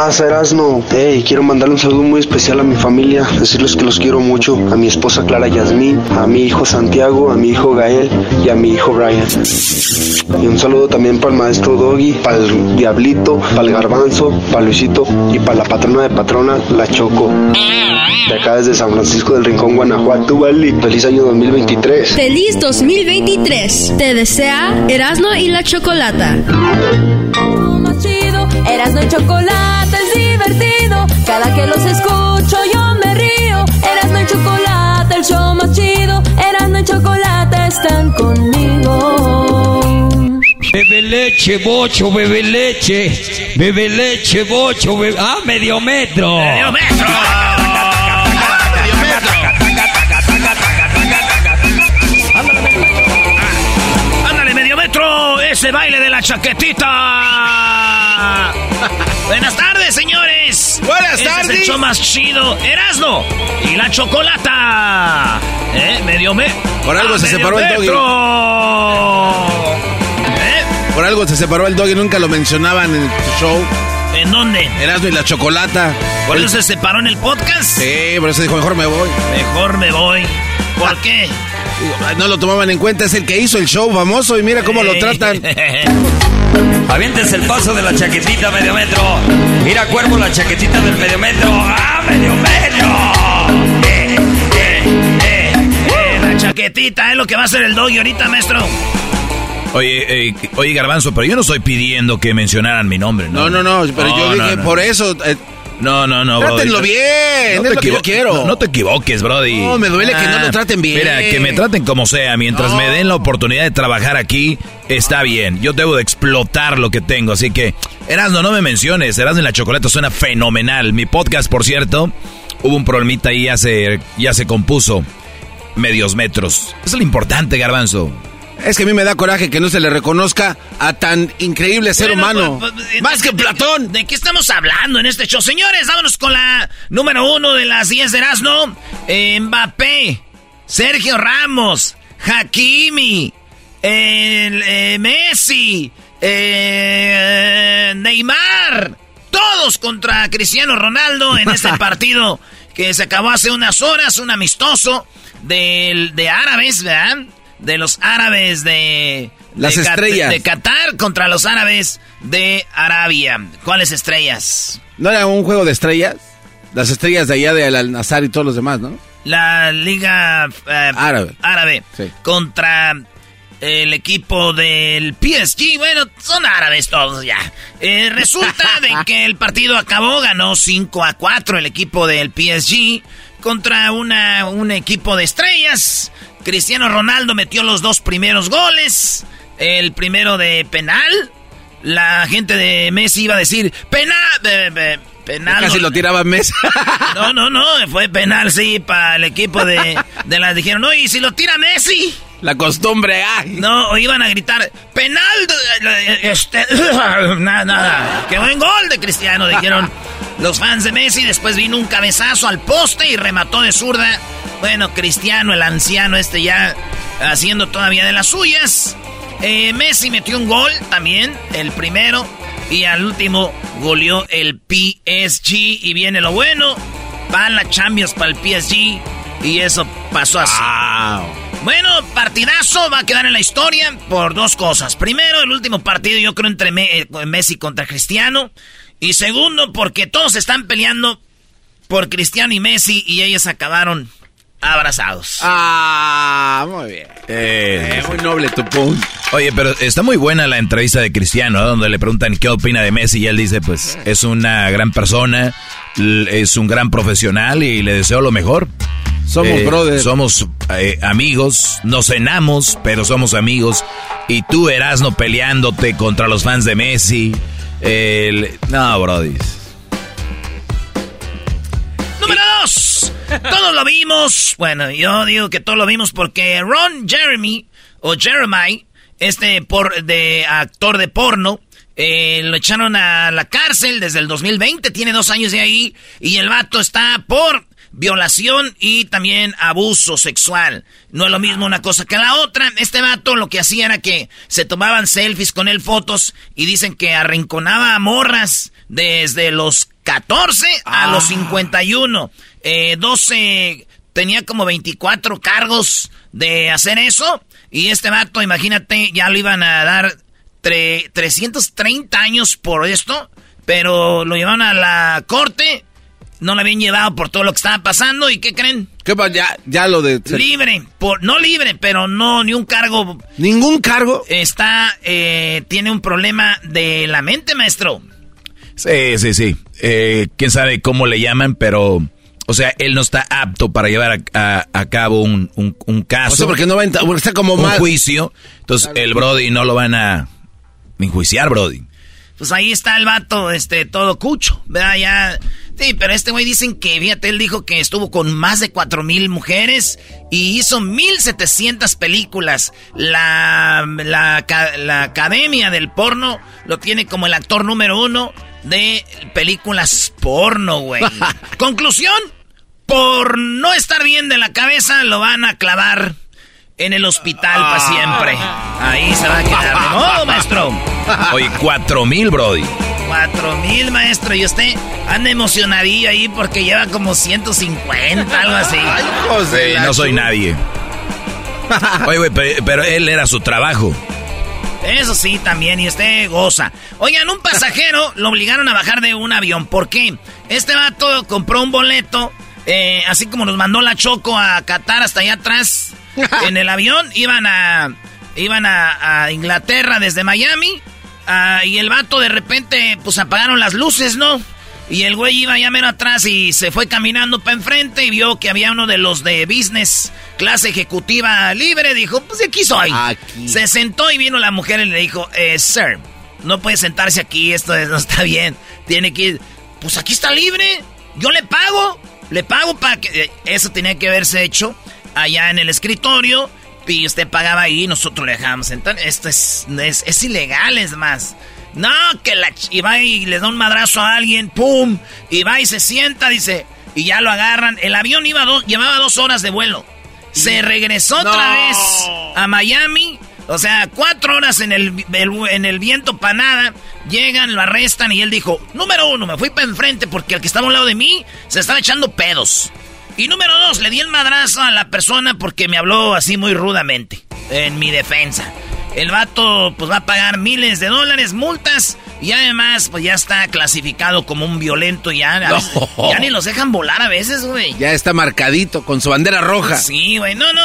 Pasa, Erasmo? Hey, quiero mandarle un saludo muy especial a mi familia, decirles que los quiero mucho, a mi esposa Clara Yasmín, a mi hijo Santiago, a mi hijo Gael y a mi hijo Brian. Y un saludo también para el maestro Doggy, para el Diablito, para el Garbanzo, para Luisito y para la patrona de patrona, la Choco. De acá desde San Francisco del Rincón, Guanajuato, Valley. Feliz año 2023. Feliz 2023. Te desea Erasmo y la Chocolata. Erasmo y es divertido. Cada que los escucho yo me río. Erasmo y chocolate, el show más chido. Erasmo y chocolate están conmigo. Bebe leche, bocho, bebe leche. Bebe leche, bocho, bebe... ¡Ah, medio metro! ¡Medio metro! ¡Medio metro! ¡Ándale, medio metro! ¡Ese baile de la chaquetita! Buenas tardes, señores. Buenas Este tardes. Es el show más chido. Erasno y la chocolata. ¿Eh? Medio me. Por algo Ah, se separó el doggy. ¿Eh? Por algo se separó el dog y nunca lo mencionaban en tu show. ¿En dónde? Erasmo y la chocolata. ¿Por El- eso se separó en el podcast? Sí, por eso dijo, mejor me voy. Mejor me voy. ¿Por qué? No lo tomaban en cuenta, es el que hizo el show famoso y mira cómo lo tratan. Aviéntense el paso de la chaquetita medio metro. Mira, cuervo, la chaquetita del medio metro. ¡Ah, medio metro! Eh, eh, eh. Eh, la chaquetita es lo que va a hacer el doggy ahorita, maestro. Oye, eh, oye, Garbanzo, pero yo no estoy pidiendo que mencionaran mi nombre, ¿no? No, no, no, pero yo No, dije, no, no. por eso, eh, No, no, no, Brody. Trátenlo bien, No es te lo que yo equivo- quiero. No, no te equivoques, Brody. No, me duele que no lo traten bien. Mira, que me traten como sea, mientras No. me den la oportunidad de trabajar aquí, está bien. Yo debo de explotar lo que tengo, así que, Erasno, no me menciones. Erasno en la chocolate suena fenomenal. Mi podcast, por cierto, hubo un problemita y ya se, ya se compuso. Medios metros. Eso es lo importante, Garbanzo. Es que a mí me da coraje que no se le reconozca a tan increíble ser Bueno, humano. pues, pues, Más de- que de- Platón. ¿De, qué estamos hablando en este show? Señores, vámonos con la número uno de las 10 de Erasmo. Eh, Mbappé, Sergio Ramos, Hakimi, el, eh, Messi, eh, Neymar. Todos contra Cristiano Ronaldo en este partido que se acabó hace unas horas, un amistoso del, de árabes, ¿verdad? De los árabes de... Las de Cat- estrellas. De Qatar contra los árabes de Arabia. ¿Cuáles estrellas? ¿No era un juego de estrellas? Las estrellas de allá de Al-Nazar y todos los demás, ¿no? La Liga eh, Árabe. árabe Sí. contra el equipo del PSG. Bueno, son árabes todos ya. Eh, resulta de que el partido acabó, ganó 5 a 4 el equipo del PSG contra una, un equipo de estrellas. Cristiano Ronaldo metió los dos primeros goles. El primero de penal. La gente de Messi iba a decir, penal, penal. Casi lo tiraba Messi. No, no, no, fue penal, sí, para el equipo de, de las dijeron, no, y si lo tira Messi, La costumbre, ay. no, iban a gritar, penal, este, nada, nada, qué buen gol de Cristiano, dijeron los fans de Messi, después vino un cabezazo al poste y remató de zurda, bueno, Cristiano, el anciano este ya haciendo todavía de las suyas, Eh, Messi metió un gol también, el primero, y al último goleó el PSG. Y viene lo bueno, va la Champions para el PSG. Y eso pasó así. Bueno, partidazo va a quedar en la historia por dos cosas. Primero, el último partido yo creo entre eh, Messi contra Cristiano. Y segundo, porque todos están peleando por Cristiano y Messi y ellos acabaron abrazados. Ah, muy bien. Eh, muy noble tu punto. Oye, pero está muy buena la entrevista de Cristiano, donde le preguntan qué opina de Messi y él dice, pues es una gran persona, es un gran profesional y le deseo lo mejor. Somos eh, brothers. Somos eh, amigos, nos cenamos, pero somos amigos. Y tú, Erasno, peleándote contra los fans de Messi. El... No, brody. Dos. Todos lo vimos. Bueno, yo digo que todos lo vimos porque Ron Jeremy, o Jeremy, este por, de actor de porno, eh, lo echaron a la cárcel desde el 2020, tiene dos años de ahí, y el vato está por violación y también abuso sexual. No es lo mismo una cosa que la otra. Este vato lo que hacía era que se tomaban selfies con él, fotos, y dicen que arrinconaba a morras desde los 14 a los 51. Eh, 12, tenía como 24 cargos de hacer eso. Y este vato, imagínate, ya lo iban a dar 330 años por esto. Pero lo llevaron a la corte no la habían llevado por todo lo que estaba pasando. ¿Y qué creen? ¿Qué Ya, ya lo de... Libre. Por, no libre, pero no, ni un cargo. ¿Ningún cargo? Está, eh, tiene un problema de la mente, maestro. Sí, sí, sí. Eh, Quién sabe cómo le llaman, pero... O sea, él no está apto para llevar a, cabo un, un, caso. O sea, porque no va a entrar, está como un juicio. Entonces, el Brody no lo van a enjuiciar, Brody. Pues ahí está el vato, este, todo cucho, ¿verdad? Ya Sí, pero este güey dicen que, fíjate, él dijo que estuvo con más de cuatro mil mujeres y hizo 1700 películas. La, la, la academia del porno lo tiene como el actor número uno de películas porno, güey. Conclusión, por no estar bien de la cabeza, lo van a clavar en el hospital para siempre. Ahí se va a quedar. ¡Oh, maestro! Oye, cuatro mil, Brody. Cuatro mil, maestro. Y usted anda emocionadillo ahí porque lleva como 150, algo así. Ay, José, no soy nadie. Oye, güey, pero, él era su trabajo. Eso sí, también, y usted goza. Oigan, un pasajero lo obligaron a bajar de un avión. ¿Por qué? Este vato compró un boleto, eh, así como nos mandó la Choco a Qatar hasta allá atrás. en el avión iban a, iban a Inglaterra desde Miami Ah, y el vato de repente, pues apagaron las luces, ¿no? Y el güey iba ya mero atrás y se fue caminando para enfrente y vio que había uno de los de business, clase ejecutiva libre. Dijo, pues de aquí soy. Se sentó y vino la mujer y le dijo, eh, sir, no puede sentarse aquí, esto no está bien. Tiene que ir. Pues aquí está libre. Yo le pago. Le pago para que... Eh, eso tenía que haberse hecho allá en el escritorio y usted pagaba ahí y nosotros le dejábamos entrar. Esto es, es, ilegal, es más. No, que la... Y va y le da un madrazo a alguien, ¡pum! Y va y se sienta, dice, y ya lo agarran. El avión iba llevaba dos horas de vuelo. Se regresó otra vez a Miami. O sea, cuatro horas en el, en el viento para nada. Llegan, lo arrestan y él dijo, número uno, me fui para enfrente porque el que estaba a un lado de mí se estaba echando pedos. Y número dos, le di el madrazo a la persona porque me habló así muy rudamente, en mi defensa. El vato pues va a pagar miles de dólares, multas, y además pues ya está clasificado como un violento ya. Ya ni los dejan volar a veces, güey. Ya está marcadito con su bandera roja. Sí, güey, no, no.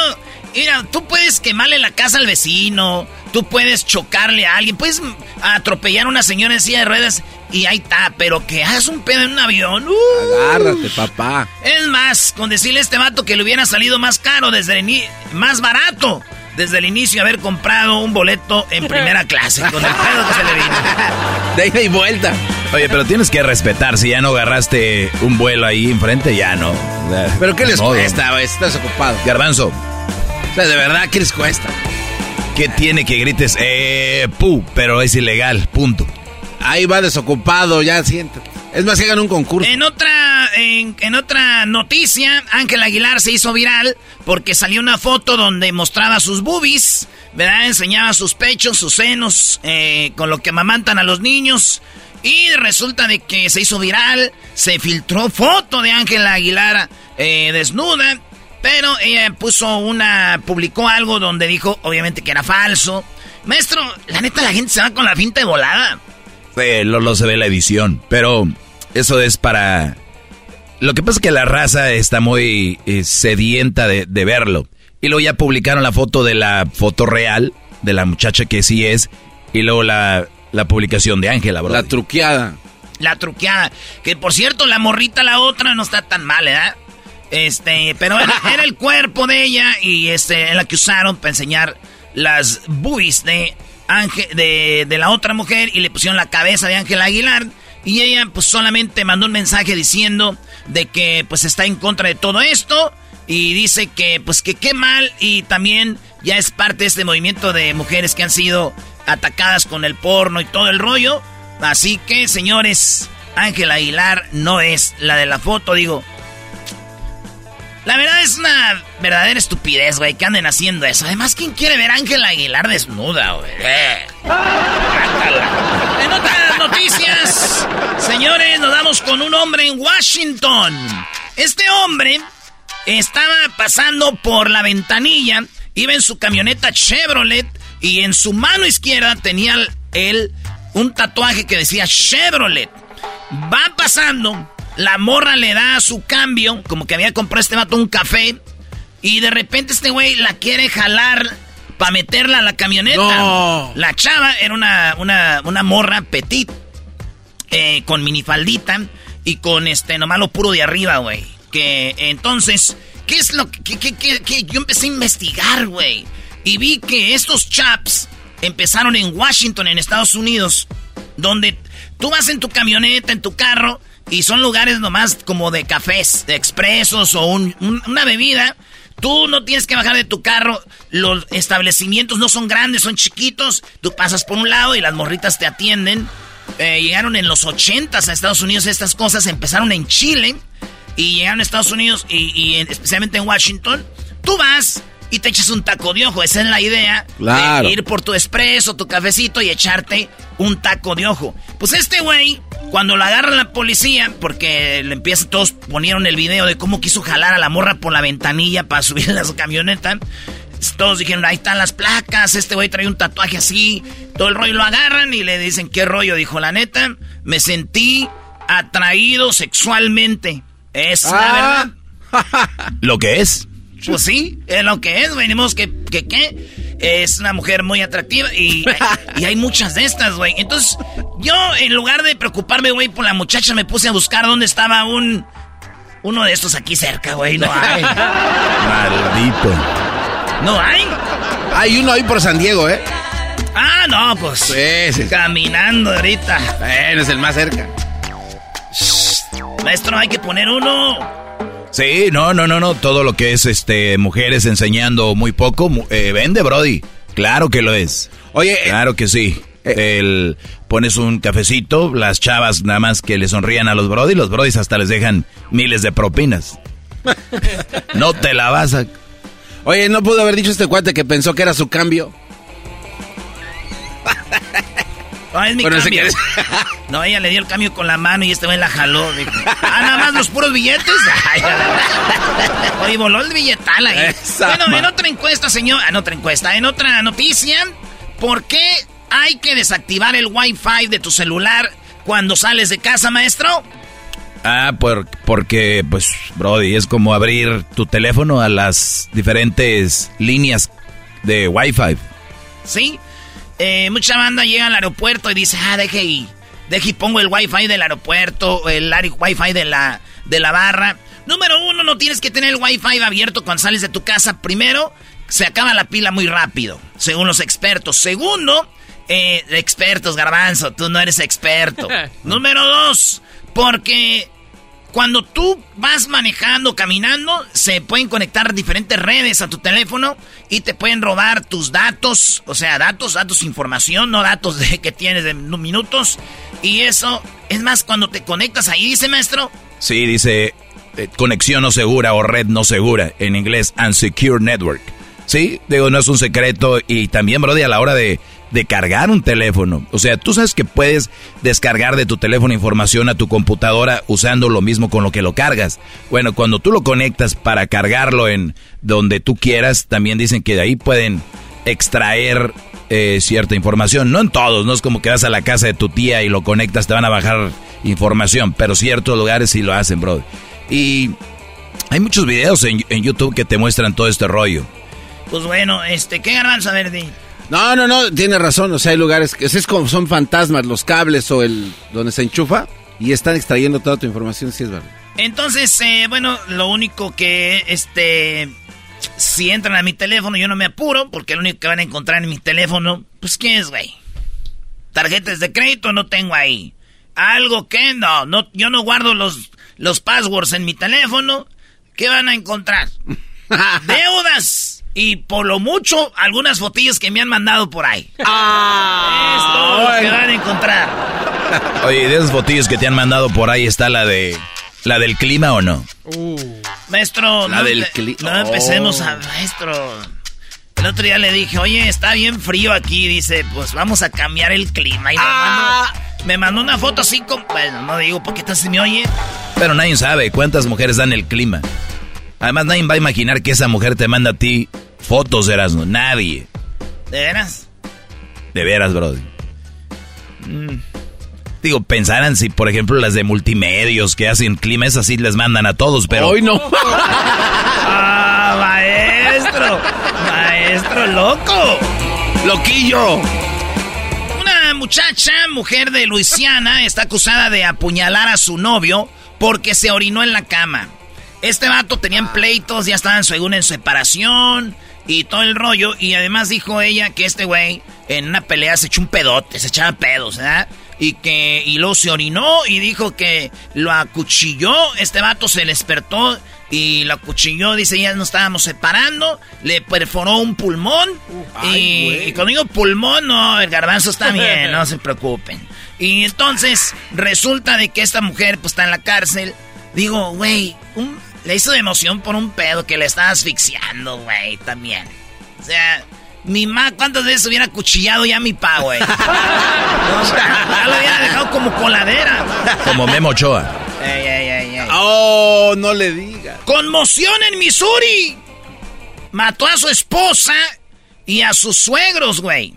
Mira, tú puedes quemarle la casa al vecino, tú puedes chocarle a alguien, puedes atropellar a una señora en silla de ruedas y ahí está, pero que hagas un pedo en un avión. Uh. Agárrate, papá. Es más, con decirle a este vato que le hubiera salido más caro desde el más barato desde el inicio haber comprado un boleto en primera clase con el pedo que se le vino. De ida y vuelta. Oye, pero tienes que respetar, si ya no agarraste un vuelo ahí enfrente, ya no. ¿Pero qué les cuesta, Estás ocupado. Garbanzo. O sea, de verdad, ¿qué les cuesta? ¿Qué tiene que grites? Eh, pu, pero es ilegal, punto. Ahí va desocupado, ya siéntate. Es más, que hagan un concurso. En otra, en, otra noticia, Ángel Aguilar se hizo viral porque salió una foto donde mostraba sus boobies, ¿verdad? Enseñaba sus pechos, sus senos, eh, con lo que amamantan a los niños. Y resulta de que se hizo viral, se filtró foto de Ángel Aguilar eh, desnuda. Pero ella puso una, publicó algo donde dijo, obviamente, que era falso. Maestro, la neta, la gente se va con la finta de volada. Eh, lo, se ve la edición, pero eso es para... Lo que pasa es que la raza está muy eh, sedienta de, verlo. Y luego ya publicaron la foto de la foto real, de la muchacha que sí es, y luego la, la publicación de Ángela, La truqueada. La truqueada. Que por cierto, la morrita, la otra, no está tan mal, ¿eh? Este, pero era, el cuerpo de ella y este, en la que usaron para enseñar las boobies de, Ángel, de, de la otra mujer y le pusieron la cabeza de Ángel Aguilar. Y ella pues solamente mandó un mensaje diciendo de que pues está en contra de todo esto y dice que pues que qué mal y también ya es parte de este movimiento de mujeres que han sido atacadas con el porno y todo el rollo. Así que señores, Ángel Aguilar no es la de la foto, digo, la verdad es una verdadera estupidez, güey, que anden haciendo eso. Además, ¿quién quiere ver a Ángela Aguilar desnuda, güey? Eh. en otras noticias, señores, nos damos con un hombre en Washington. Este hombre estaba pasando por la ventanilla, iba en su camioneta Chevrolet y en su mano izquierda tenía él un tatuaje que decía Chevrolet. Va pasando la morra le da su cambio, como que había comprado este vato un café. Y de repente este güey la quiere jalar para meterla a la camioneta. La chava era una, una, morra petit, eh, con minifaldita y con este nomás lo puro de arriba, güey. Que entonces, ¿qué es lo que, que, que yo empecé a investigar, güey? Y vi que estos chaps empezaron en Washington, en Estados Unidos, donde tú vas en tu camioneta, en tu carro, y son lugares nomás como de cafés, de expresos o una bebida. Tú no tienes que bajar de tu carro. Los establecimientos no son grandes, son chiquitos. Tú pasas por un lado y las morritas te atienden. Eh, llegaron en los 80 a Estados Unidos estas cosas. Empezaron en Chile y llegaron a Estados Unidos y, especialmente en Washington. Tú vas y te echas un taco de ojo. Esa es la idea. Claro. De ir por tu espresso, tu cafecito y echarte un taco de ojo. Pues este güey cuando la agarra la policía, porque le empieza, todos ponieron el video de cómo quiso jalar a la morra por la ventanilla para subir a su camioneta. Todos dijeron, ahí están las placas, este güey trae un tatuaje así, todo el rollo lo agarran y le dicen, ¿qué rollo? Dijo, la neta, me sentí atraído sexualmente. Es la ah. verdad. ¿Lo que es? Pues sí, es lo que es, venimos que, que, ¿qué? Es una mujer muy atractiva y, y hay muchas de estas, güey. Entonces, yo en lugar de preocuparme, güey, por la muchacha, me puse a buscar dónde estaba un... Uno de estos aquí cerca, güey, no hay. Maldito. ¿No hay? Hay uno ahí por San Diego, ¿eh? Ah, no, pues. Sí, sí. Caminando ahorita. Bueno, es el más cerca. Maestro, hay que poner uno. Sí, no, no, no, no. Todo lo que es este mujeres enseñando muy poco, eh, vende, Brody. Claro que lo es. Oye, eh, claro que sí. Eh, el, pones un cafecito, las chavas nada más que le sonrían a los Brody, los Brodis hasta les dejan miles de propinas. no te la vas a. Oye, no pudo haber dicho este cuate que pensó que era su cambio. No, es mi cambio. no, ella le dio el cambio con la mano y este güey la jaló. ah, nada más los puros billetes. Oye, voló el billetal ahí. bueno, en otra encuesta, señor. En otra encuesta, en otra noticia. ¿Por qué hay que desactivar el Wi-Fi de tu celular cuando sales de casa, maestro? Ah, por, porque, pues, Brody, es como abrir tu teléfono a las diferentes líneas de Wi-Fi. Sí, eh, mucha banda llega al aeropuerto y dice, ah, deje y, deje y pongo el wifi del aeropuerto, el wifi de la, de la barra. Número uno, no tienes que tener el wifi abierto cuando sales de tu casa. Primero, se acaba la pila muy rápido, según los expertos. Segundo, eh, expertos, garbanzo, tú no eres experto. Número dos, porque cuando tú vas manejando, caminando, se pueden conectar diferentes redes a tu teléfono y te pueden robar tus datos, o sea, datos, datos, información, no datos de que tienes de minutos. Y eso, es más, cuando te conectas ahí, dice maestro. Sí, dice eh, conexión no segura o red no segura, en inglés, unsecure network. Sí, digo, no es un secreto. Y también, Brody, a la hora de de cargar un teléfono. O sea, tú sabes que puedes descargar de tu teléfono información a tu computadora usando lo mismo con lo que lo cargas. Bueno, cuando tú lo conectas para cargarlo en donde tú quieras, también dicen que de ahí pueden extraer eh, cierta información. No en todos, no es como que vas a la casa de tu tía y lo conectas, te van a bajar información, pero ciertos lugares sí lo hacen, bro. Y hay muchos videos en, YouTube que te muestran todo este rollo. Pues bueno, este, ¿qué garbanzo, Verdi? No, no, no, tiene razón. O sea, hay lugares que es como son fantasmas, los cables o el donde se enchufa y están extrayendo toda tu información, sí es verdad. Entonces, eh, bueno, lo único que, este, si entran a mi teléfono, yo no me apuro, porque lo único que van a encontrar en mi teléfono, pues, ¿qué es, güey? Tarjetas de crédito no tengo ahí. Algo que no, no, yo no guardo los, los passwords en mi teléfono. ¿Qué van a encontrar? Deudas y por lo mucho, algunas fotillas que me han mandado por ahí. Ah, es todo lo que van a encontrar. Oye, de esas fotillas que te han mandado por ahí está la de. ¿La del clima o no? Uh. Maestro, la no, del no empecemos a. Maestro. El otro día le dije, oye, está bien frío aquí. Dice, pues vamos a cambiar el clima. Y ah. me, mandó, una foto así como. Bueno, no digo porque se me oye. Pero nadie sabe cuántas mujeres dan el clima. Además, nadie va a imaginar que esa mujer te manda a ti fotos, Erasmo. Nadie. ¿De veras? De veras, brody. Mm. Digo, pensaran si, por ejemplo, las de multimedios que hacen clima, esas sí les mandan a todos, pero... ¡Hoy no! ¡Ah, maestro! ¡Maestro loco! ¡Loquillo! Una muchacha, mujer de Luisiana, está acusada de apuñalar a su novio porque se orinó en la cama. Este vato tenían pleitos, ya estaban según en separación y todo el rollo. Y además dijo ella que este güey en una pelea se echó un pedote, se echaba pedos, ¿verdad? Y que y luego se orinó y dijo que lo acuchilló. Este vato se despertó y lo acuchilló. Dice, ya nos estábamos separando. Le perforó un pulmón. y, cuando digo pulmón, no, el garbanzo está bien, no se preocupen. Y entonces resulta de que esta mujer pues está en la cárcel. Digo, güey, le hizo de emoción por un pedo que le estaba asfixiando, güey, también. O sea, mi ma, ¿cuántas veces hubiera cuchillado ya mi pa, güey? ya lo hubiera dejado como coladera. Como Memo Ochoa. Ey, ey, ey, ey. Oh, no le digas. Conmoción en Missouri. Mató a su esposa y a sus suegros, güey.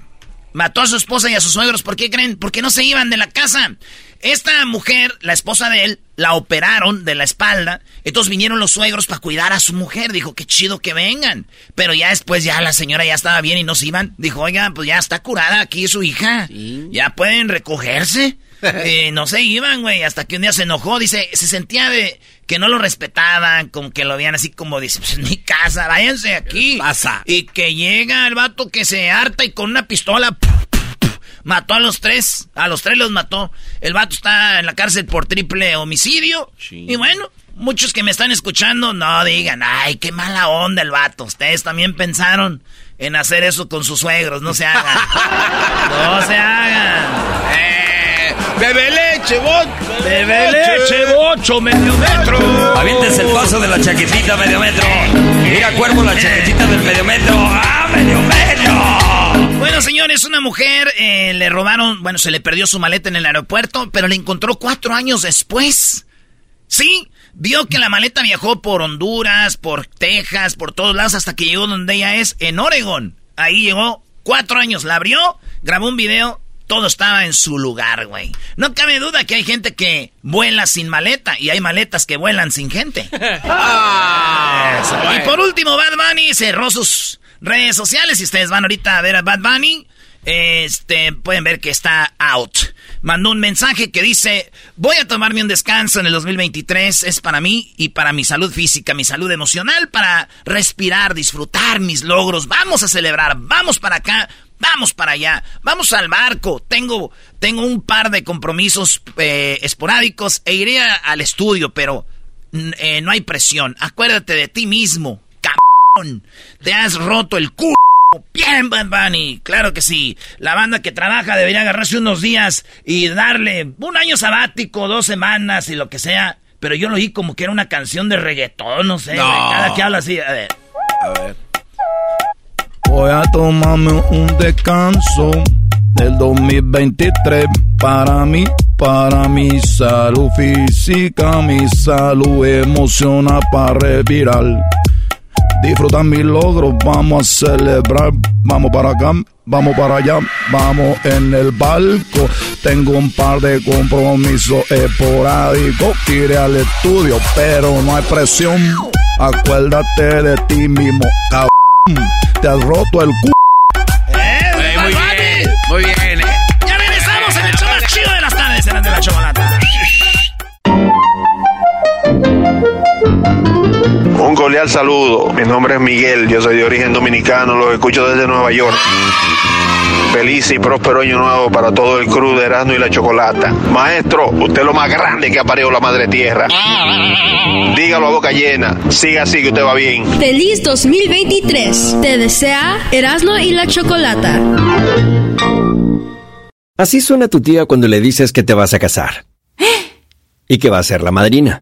Mató a su esposa y a sus suegros. ¿Por qué creen? Porque no se iban de la casa. Esta mujer, la esposa de él, la operaron de la espalda. Entonces vinieron los suegros para cuidar a su mujer. Dijo, qué chido que vengan. Pero ya después, ya la señora ya estaba bien y no se iban. Dijo, oiga, pues ya está curada aquí su hija. Ya pueden recogerse. eh, no se iban, güey. Hasta que un día se enojó. Dice, se sentía de que no lo respetaban. Como que lo veían así como, dice, pues en mi casa, váyanse aquí. pasa? Y que llega el vato que se harta y con una pistola Mató a los tres. A los tres los mató. El vato está en la cárcel por triple homicidio. Y bueno, muchos que me están escuchando, no digan, ay, qué mala onda el vato. Ustedes también pensaron en hacer eso con sus suegros. No se hagan. no se hagan. Eh, bebe leche, bocho. Bebe leche, bocho, medio metro. Avientes el paso de la chaquetita medio metro. Mira, cuervo, la chaquetita del medio metro. ¡Ah, medio metro! Bueno, señores, una mujer eh, le robaron, bueno, se le perdió su maleta en el aeropuerto, pero le encontró cuatro años después. Sí, vio que la maleta viajó por Honduras, por Texas, por todos lados, hasta que llegó donde ella es, en Oregon. Ahí llegó cuatro años, la abrió, grabó un video, todo estaba en su lugar, güey. No cabe duda que hay gente que vuela sin maleta y hay maletas que vuelan sin gente. Ah, y por último, Bad Bunny cerró sus redes sociales. Si ustedes van ahorita a ver a Bad Bunny, este, pueden ver que está out. Mandó un mensaje que dice, voy a tomarme un descanso en el 2023, es para mí y para mi salud física, mi salud emocional, para respirar, disfrutar mis logros, vamos a celebrar, vamos para acá, vamos para allá, vamos al barco, tengo, tengo un par de compromisos eh, esporádicos e iré al estudio, pero eh, no hay presión, acuérdate de ti mismo, te has roto el culo. Bien, Bad Bunny, claro que sí. La banda que trabaja debería agarrarse unos días y darle un año sabático, dos semanas y lo que sea. Pero yo lo oí como que era una canción de reggaetón, no sé. Cada que habla así, a ver. A ver. Voy a tomarme un descanso del 2023 para mí, para mi salud física, mi salud emocional para revirar. Disfrutar mis logros, vamos a celebrar, vamos para acá, vamos para allá, vamos en el barco. Tengo un par de compromisos esporádicos, iré al estudio, pero no hay presión. Acuérdate de ti mismo, cabrón. Te has roto el cu. ¡Eh, muy bien, muy bien. eh. Ya regresamos en el show más chido de las tardes, en el de la chocolata. Un cordial saludo. Mi nombre es Miguel. Yo soy de origen dominicano. Los escucho desde Nueva York. Feliz y próspero año nuevo para todo el crew de Erasmo y la Chocolata. Maestro, usted es lo más grande que ha parido la madre tierra. Dígalo a boca llena. Siga así que usted va bien. Feliz 2023. Te desea Erasmo y la Chocolata. Así suena tu tía cuando le dices que te vas a casar. Y que va a ser la madrina.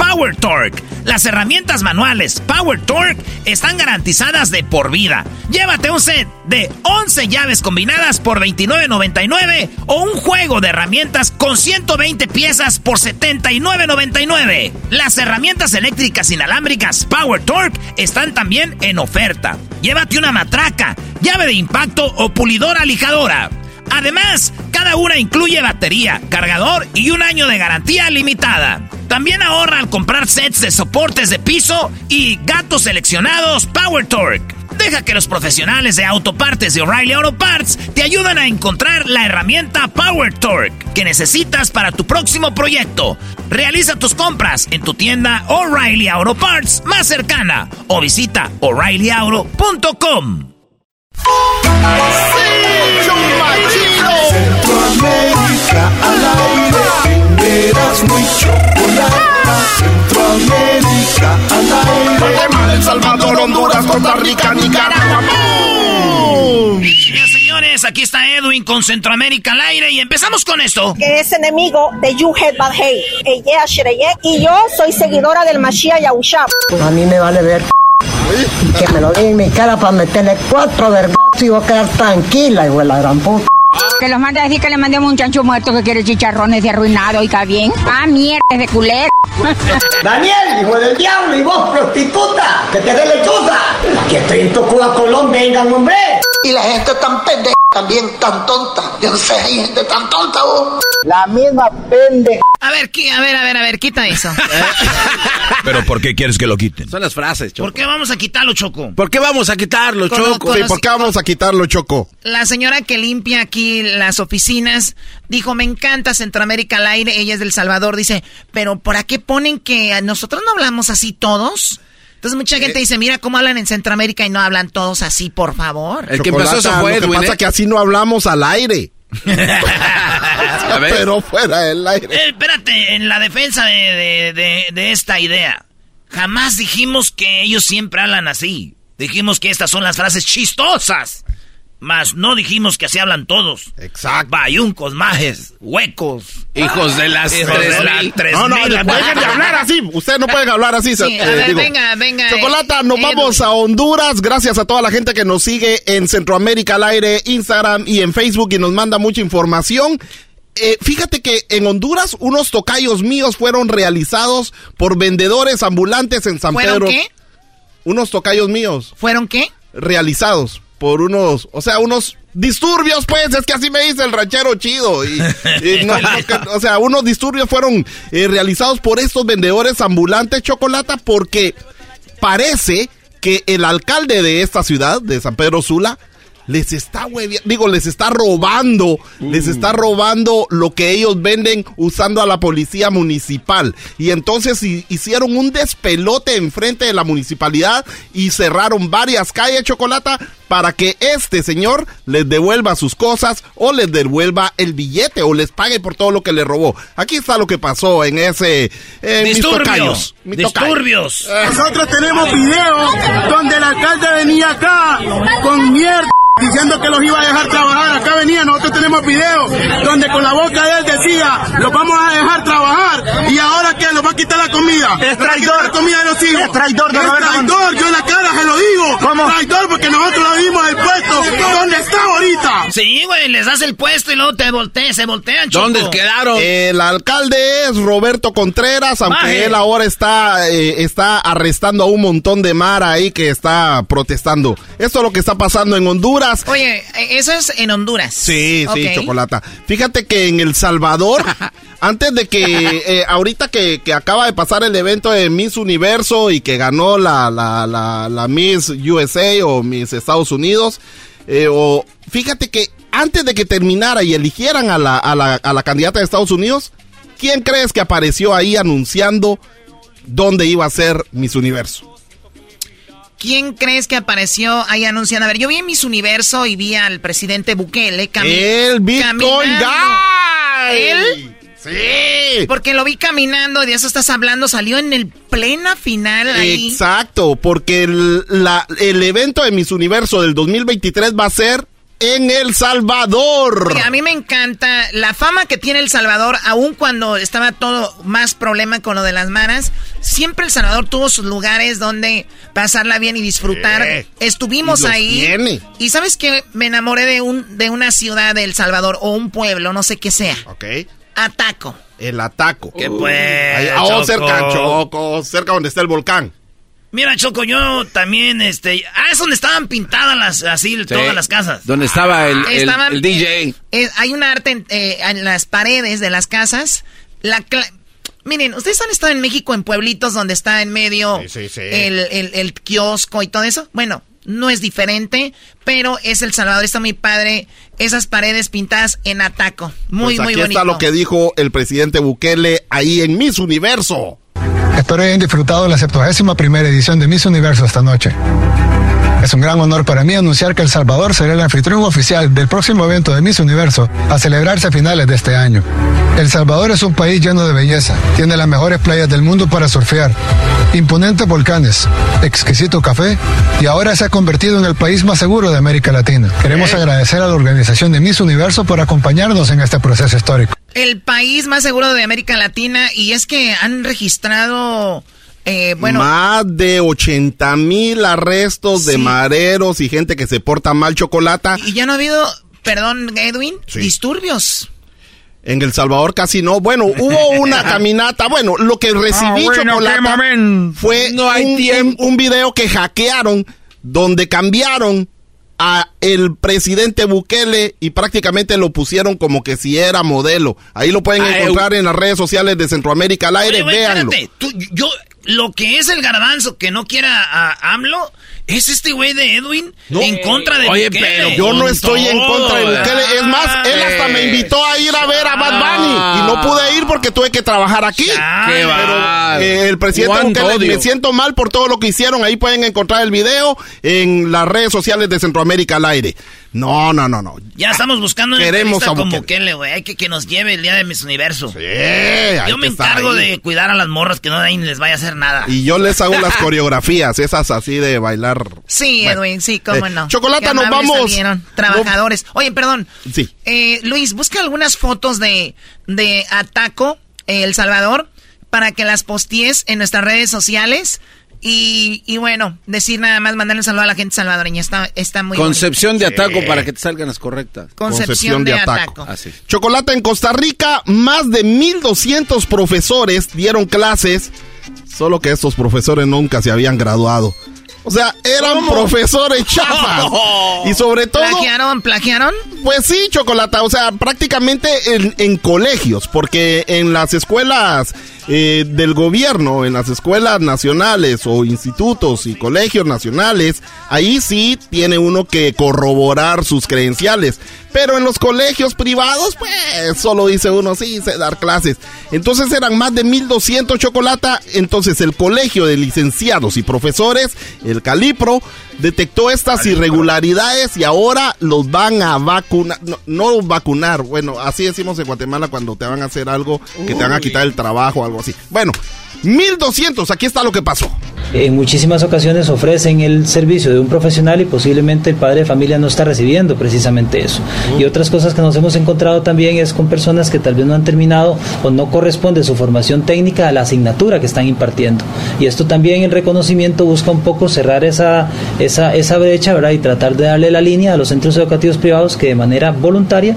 Power Torque. Las herramientas manuales Power Torque están garantizadas de por vida. Llévate un set de 11 llaves combinadas por $29.99 o un juego de herramientas con 120 piezas por $79.99. Las herramientas eléctricas inalámbricas Power Torque están también en oferta. Llévate una matraca, llave de impacto o pulidora lijadora. Además, cada una incluye batería, cargador y un año de garantía limitada. También ahorra al comprar sets de soportes de piso y gatos seleccionados Power Torque. Deja que los profesionales de autopartes de O'Reilly Auto Parts te ayuden a encontrar la herramienta Power Torque que necesitas para tu próximo proyecto. Realiza tus compras en tu tienda O'Reilly Auto Parts más cercana o visita o'ReillyAuto.com. Centroamérica aire, eras muy chocolata. Centroamérica al aire. Guatemala, El Salvador, Honduras, Costa Rica, Nicaragua. Bien, señores, aquí está Edwin con Centroamérica al aire y empezamos con esto. que es enemigo de Yuhet Badhei, Eye Ashereye, y yo soy seguidora del Mashiach Yahushua. A mí me vale ver que me lo diga en mi cara para meterle cuatro vergas y voy a quedar tranquila, hijo de la gran puta. Que los manda a decir que le mandé a un chancho muerto que quiere chicharrones de arruinado, oiga bien. Ah, mierda, es de culero. Daniel, hijo del diablo, y vos, prostituta, que te dé lechuza. Aquí estoy en Tocuba, Colón, vengan, hombre. Y la gente tan pendeja, también tan tonta. Yo no sé, hay gente tan tonta, vos. La misma pendeja. A ver, qui- a ver, a ver, a ver, quita eso. Pero ¿por qué quieres que lo quiten? Son las frases, Choco. ¿Por qué vamos a quitarlo, Choco? ¿Por qué vamos a quitarlo, Choco? con Sí, ¿por qué vamos a quitarlo, Choco? La señora que limpia aquí las oficinas dijo, me encanta Centroamérica al aire, ella es del Salvador, dice, pero ¿por qué ponen que nosotros no hablamos así todos? Entonces mucha gente dice, mira cómo hablan en Centroamérica y no hablan todos así, por favor. El que empezó eso fue Lo que Edwin, pasa ¿eh? que así no hablamos al aire. Pero fuera del aire. Eh, espérate, en la defensa de, de- de- de esta idea, jamás dijimos que ellos siempre hablan así. Dijimos que estas son las frases chistosas. Mas no dijimos que así hablan todos. Exacto. Bayuncos, majes, huecos. Hijos de las Hijos tres de tres No, no, mil. dejen de hablar así. Ustedes no pueden hablar así. Sí, a eh, ver, digo. venga, venga. Chocolata, nos Edu. vamos a Honduras. Gracias a toda la gente que nos sigue en Centroamérica al aire, Instagram y en Facebook y nos manda mucha información. eh, fíjate que en Honduras unos tocayos míos fueron realizados por vendedores ambulantes en San ¿Fueron Pedro. qué? Unos tocayos míos. ¿Fueron qué? Realizados por unos, o sea, unos disturbios, pues, es que así me dice el ranchero chido. Y, y no, o sea, unos disturbios fueron eh, realizados por estos vendedores ambulantes chocolata porque parece que el alcalde de esta ciudad, de San Pedro Sula, les está huevi- digo, les está robando, les está robando lo que ellos venden usando a la policía municipal. Y entonces hi- hicieron un despelote enfrente de la municipalidad y cerraron varias calles chocolata para que este señor les devuelva sus cosas o les devuelva el billete o les pague por todo lo que le robó. Aquí está lo que pasó en ese mis Disturbios. Nosotros tenemos videos donde el alcalde venía acá con mierda diciendo que los iba a dejar trabajar. Acá venía, nosotros tenemos videos donde con la boca de él decía, los vamos a dejar trabajar y ahora que los va a quitar la comida. Es traidor. La comida de los hijos. Es traidor, Es traidor, yo en la cara se lo digo. ¿Cómo? Traidor porque nosotros lo dimos el puesto donde está ahorita. Sí, güey, les das el puesto y luego te voltean, se voltean, Choco. El alcalde es Roberto Contreras, aunque él ahora está, eh, está arrestando a un montón de Mara ahí que está protestando. Esto es lo que está pasando en Honduras. Oye, eh, eso es en Honduras. Sí, sí. Chocolata. Fíjate que en El Salvador, antes de que, eh, ahorita que, que acaba de pasar el evento de Miss Universo y que ganó la, la, la, la Miss USA o Miss Estados Unidos, eh, o, fíjate que antes de que terminara y eligieran a la, a la, a la candidata de Estados Unidos, ¿quién crees que apareció ahí anunciando dónde iba a ser Miss Universo? ¿Quién crees que apareció ahí anunciando? A ver, yo vi en Miss Universo y vi al presidente Bukele cami- El Bitcoin caminando. Guy. ¿Él? Sí. Porque lo vi caminando y de eso estás hablando. Salió en el plena final ahí. Exacto, porque el, la- el evento de Miss Universo del 2023 va a ser en El Salvador. Oye, a mí me encanta la fama que tiene El Salvador, aun cuando estaba todo más problema con lo de las maras. Siempre El Salvador tuvo sus lugares donde pasarla bien y disfrutar. Estuvimos Y ahí. tiene. Y sabes que me enamoré de un de una ciudad de El Salvador o un pueblo, no sé qué sea. Ok. Ataco. El ataco. ¿Qué pues, Ahí- oh, Choco? cerca, Choco, cerca donde está el volcán. Mira, Choco, yo también, este... Ah, es donde estaban pintadas las, así, todas las casas. Donde estaba el, el- Estaban- el DJ. Eh, hay un arte en, eh, en las paredes de las casas. La cla- Miren, ustedes han estado en México en pueblitos donde está en medio sí, sí. El, el- el kiosco y todo eso. Bueno, no es diferente, pero es El Salvador. Está muy padre. Esas paredes pintadas en ataco. Muy, Pues muy aquí bonito. está lo que dijo el presidente Bukele ahí en Miss Universo. Espero hayan disfrutado la 71 primera edición de Miss Universo esta noche. Es un gran honor para mí anunciar que El Salvador será el anfitrión oficial del próximo evento de Miss Universo a celebrarse a finales de este año. El Salvador es un país lleno de belleza, tiene las mejores playas del mundo para surfear, imponentes volcanes, exquisito café y ahora se ha convertido en el país más seguro de América Latina. Queremos agradecer a la organización de Miss Universo por acompañarnos en este proceso histórico. El país más seguro de América Latina. Y es que han registrado. eh, bueno, Más de 80 mil arrestos de mareros y gente que se porta mal chocolata. y ya no ha habido, perdón, Edwin, Sí. disturbios. En El Salvador casi no. Bueno, hubo una caminata. Bueno, lo que recibí Ah, bueno, momento. fue un, un- un video que hackearon donde cambiaron a el presidente Bukele y prácticamente lo pusieron como que si era modelo. Ahí lo pueden Ah, eh, encontrar en las redes sociales de Centroamérica al aire. Oye, güey, Véanlo. espérate, tú- yo, lo que es el garbanzo que no quiera a AMLO, es este güey de Edwin en contra de Oye, Bukele. pero yo no estoy en contra de Bukele. Es más, él hasta me invitó a ir a ver a Bad Bunny y no pude ir porque tuve que trabajar aquí. Qué. Pero eh, el presidente Bukele, me siento mal por todo lo que hicieron. Ahí pueden encontrar el video en las redes sociales de Centroamérica al aire. No, no, no, no. Ya estamos buscando una Queremos Bukele. Bukele, güey. Hay que que nos lleve el día de Miss Universo. hay yo me encargo de cuidar a las morras que no les vaya a hacer nada. Y yo les hago las coreografías, esas así de bailar. Sí, Bueno, Edwin, sí, cómo eh, no. Chocolata, nos vamos. Trabajadores. Oye, perdón. Sí. Eh, Luis, busca algunas fotos de, de Ataco, eh, El Salvador, para que las postees en nuestras redes sociales. Y, y, bueno, decir nada más, mandarle un saludo a la gente salvadoreña. Está, está muy Concepción de ataco para que te salgan las correctas. Concepción, de, ataco. Así. Chocolate en Costa Rica, más de 1200 profesores dieron clases, solo que estos profesores nunca se habían graduado. O sea, eran profesores chafas. Y sobre todo. ¿Plagiaron? ¿Plagiaron? Pues sí, Chocolata. O sea, prácticamente en, en colegios, porque en las escuelas eh, del gobierno, en las escuelas nacionales o institutos y colegios nacionales, ahí sí tiene uno que corroborar sus credenciales. Pero en los colegios privados, pues solo dice uno, sí, sé dar clases. Entonces eran más de 1200 chocolata. Entonces el colegio de licenciados y profesores, el Calipro, detectó estas irregularidades y ahora los van a vacunar. No, no, vacunar, bueno, así decimos en Guatemala cuando te van a hacer algo que te van a quitar el trabajo, algo así. Bueno, 1200, aquí está lo que pasó. En muchísimas ocasiones ofrecen el servicio de un profesional y posiblemente el padre de familia no está recibiendo precisamente eso. Y otras cosas que nos hemos encontrado también es con personas que tal vez no han terminado o no corresponde su formación técnica a la asignatura que están impartiendo. Y esto también en reconocimiento busca un poco cerrar esa, esa, esa brecha ¿verdad? y tratar de darle la línea a los centros educativos privados que de manera voluntaria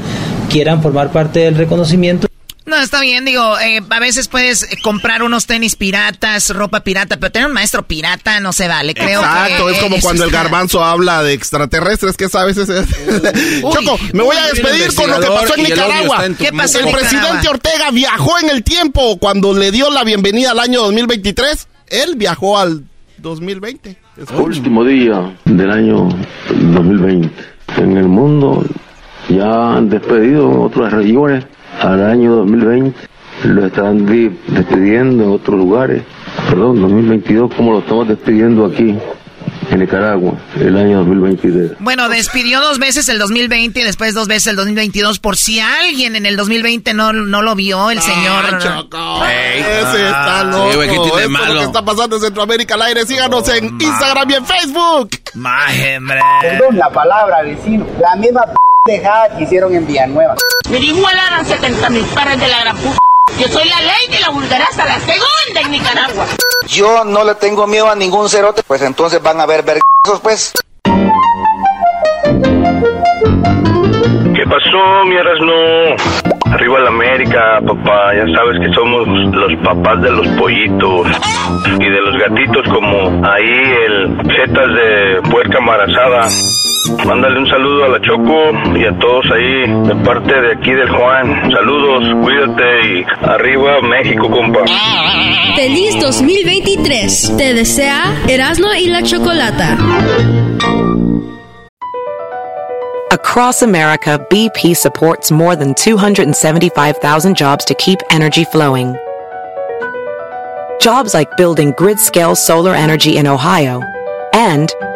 quieran formar parte del reconocimiento. No, está bien, digo, eh, a veces puedes comprar unos tenis piratas, ropa pirata, pero tener un maestro pirata no se vale, creo Exacto, es como cuando el garbanzo habla de extraterrestres, que sabes es... Choco, me voy a despedir con lo que pasó en Nicaragua. ¿Qué pasó El en presidente Ortega viajó en el tiempo cuando le dio la bienvenida al año 2023. Él viajó al 2020. Último día del año 2020. En el mundo ya han despedido otras regiones al año 2020. Lo están despidiendo en otros lugares. Perdón, 2022, como lo estamos despidiendo aquí en Nicaragua, el año 2023. Bueno, despidió dos veces el 2020 y después dos veces el 2022. Por si alguien en el 2020 no, no lo vio, el señor. Ese está loco. Sí, güey, ¿qué tiene de Esto es lo que está pasando en Centroamérica al aire. Síganos en Instagram y en Facebook. Májembre. Perdón la palabra, vecino. La misma pendejada que hicieron en Villanueva. Me igualaron 70 mil pares de la gran puta. Yo soy la ley de la vulgaraza, la segunda en Nicaragua. Yo no le tengo miedo a ningún cerote, pues entonces van a ver vergazos, pues. ¿Qué pasó, mi Erasno? Arriba la América, papá. Ya sabes que somos los papás de los pollitos y de los gatitos, como ahí el Zetas de puerca embarazada. Mándale un saludo a la Choco y a todos ahí de parte de aquí del Juan. Saludos, cuídate y arriba México, compa. Feliz 2023. Te desea Erasmo y la Chocolata. Across America, BP supports more than 275,000 jobs to keep energy flowing. Jobs like building grid-scale solar energy in Ohio and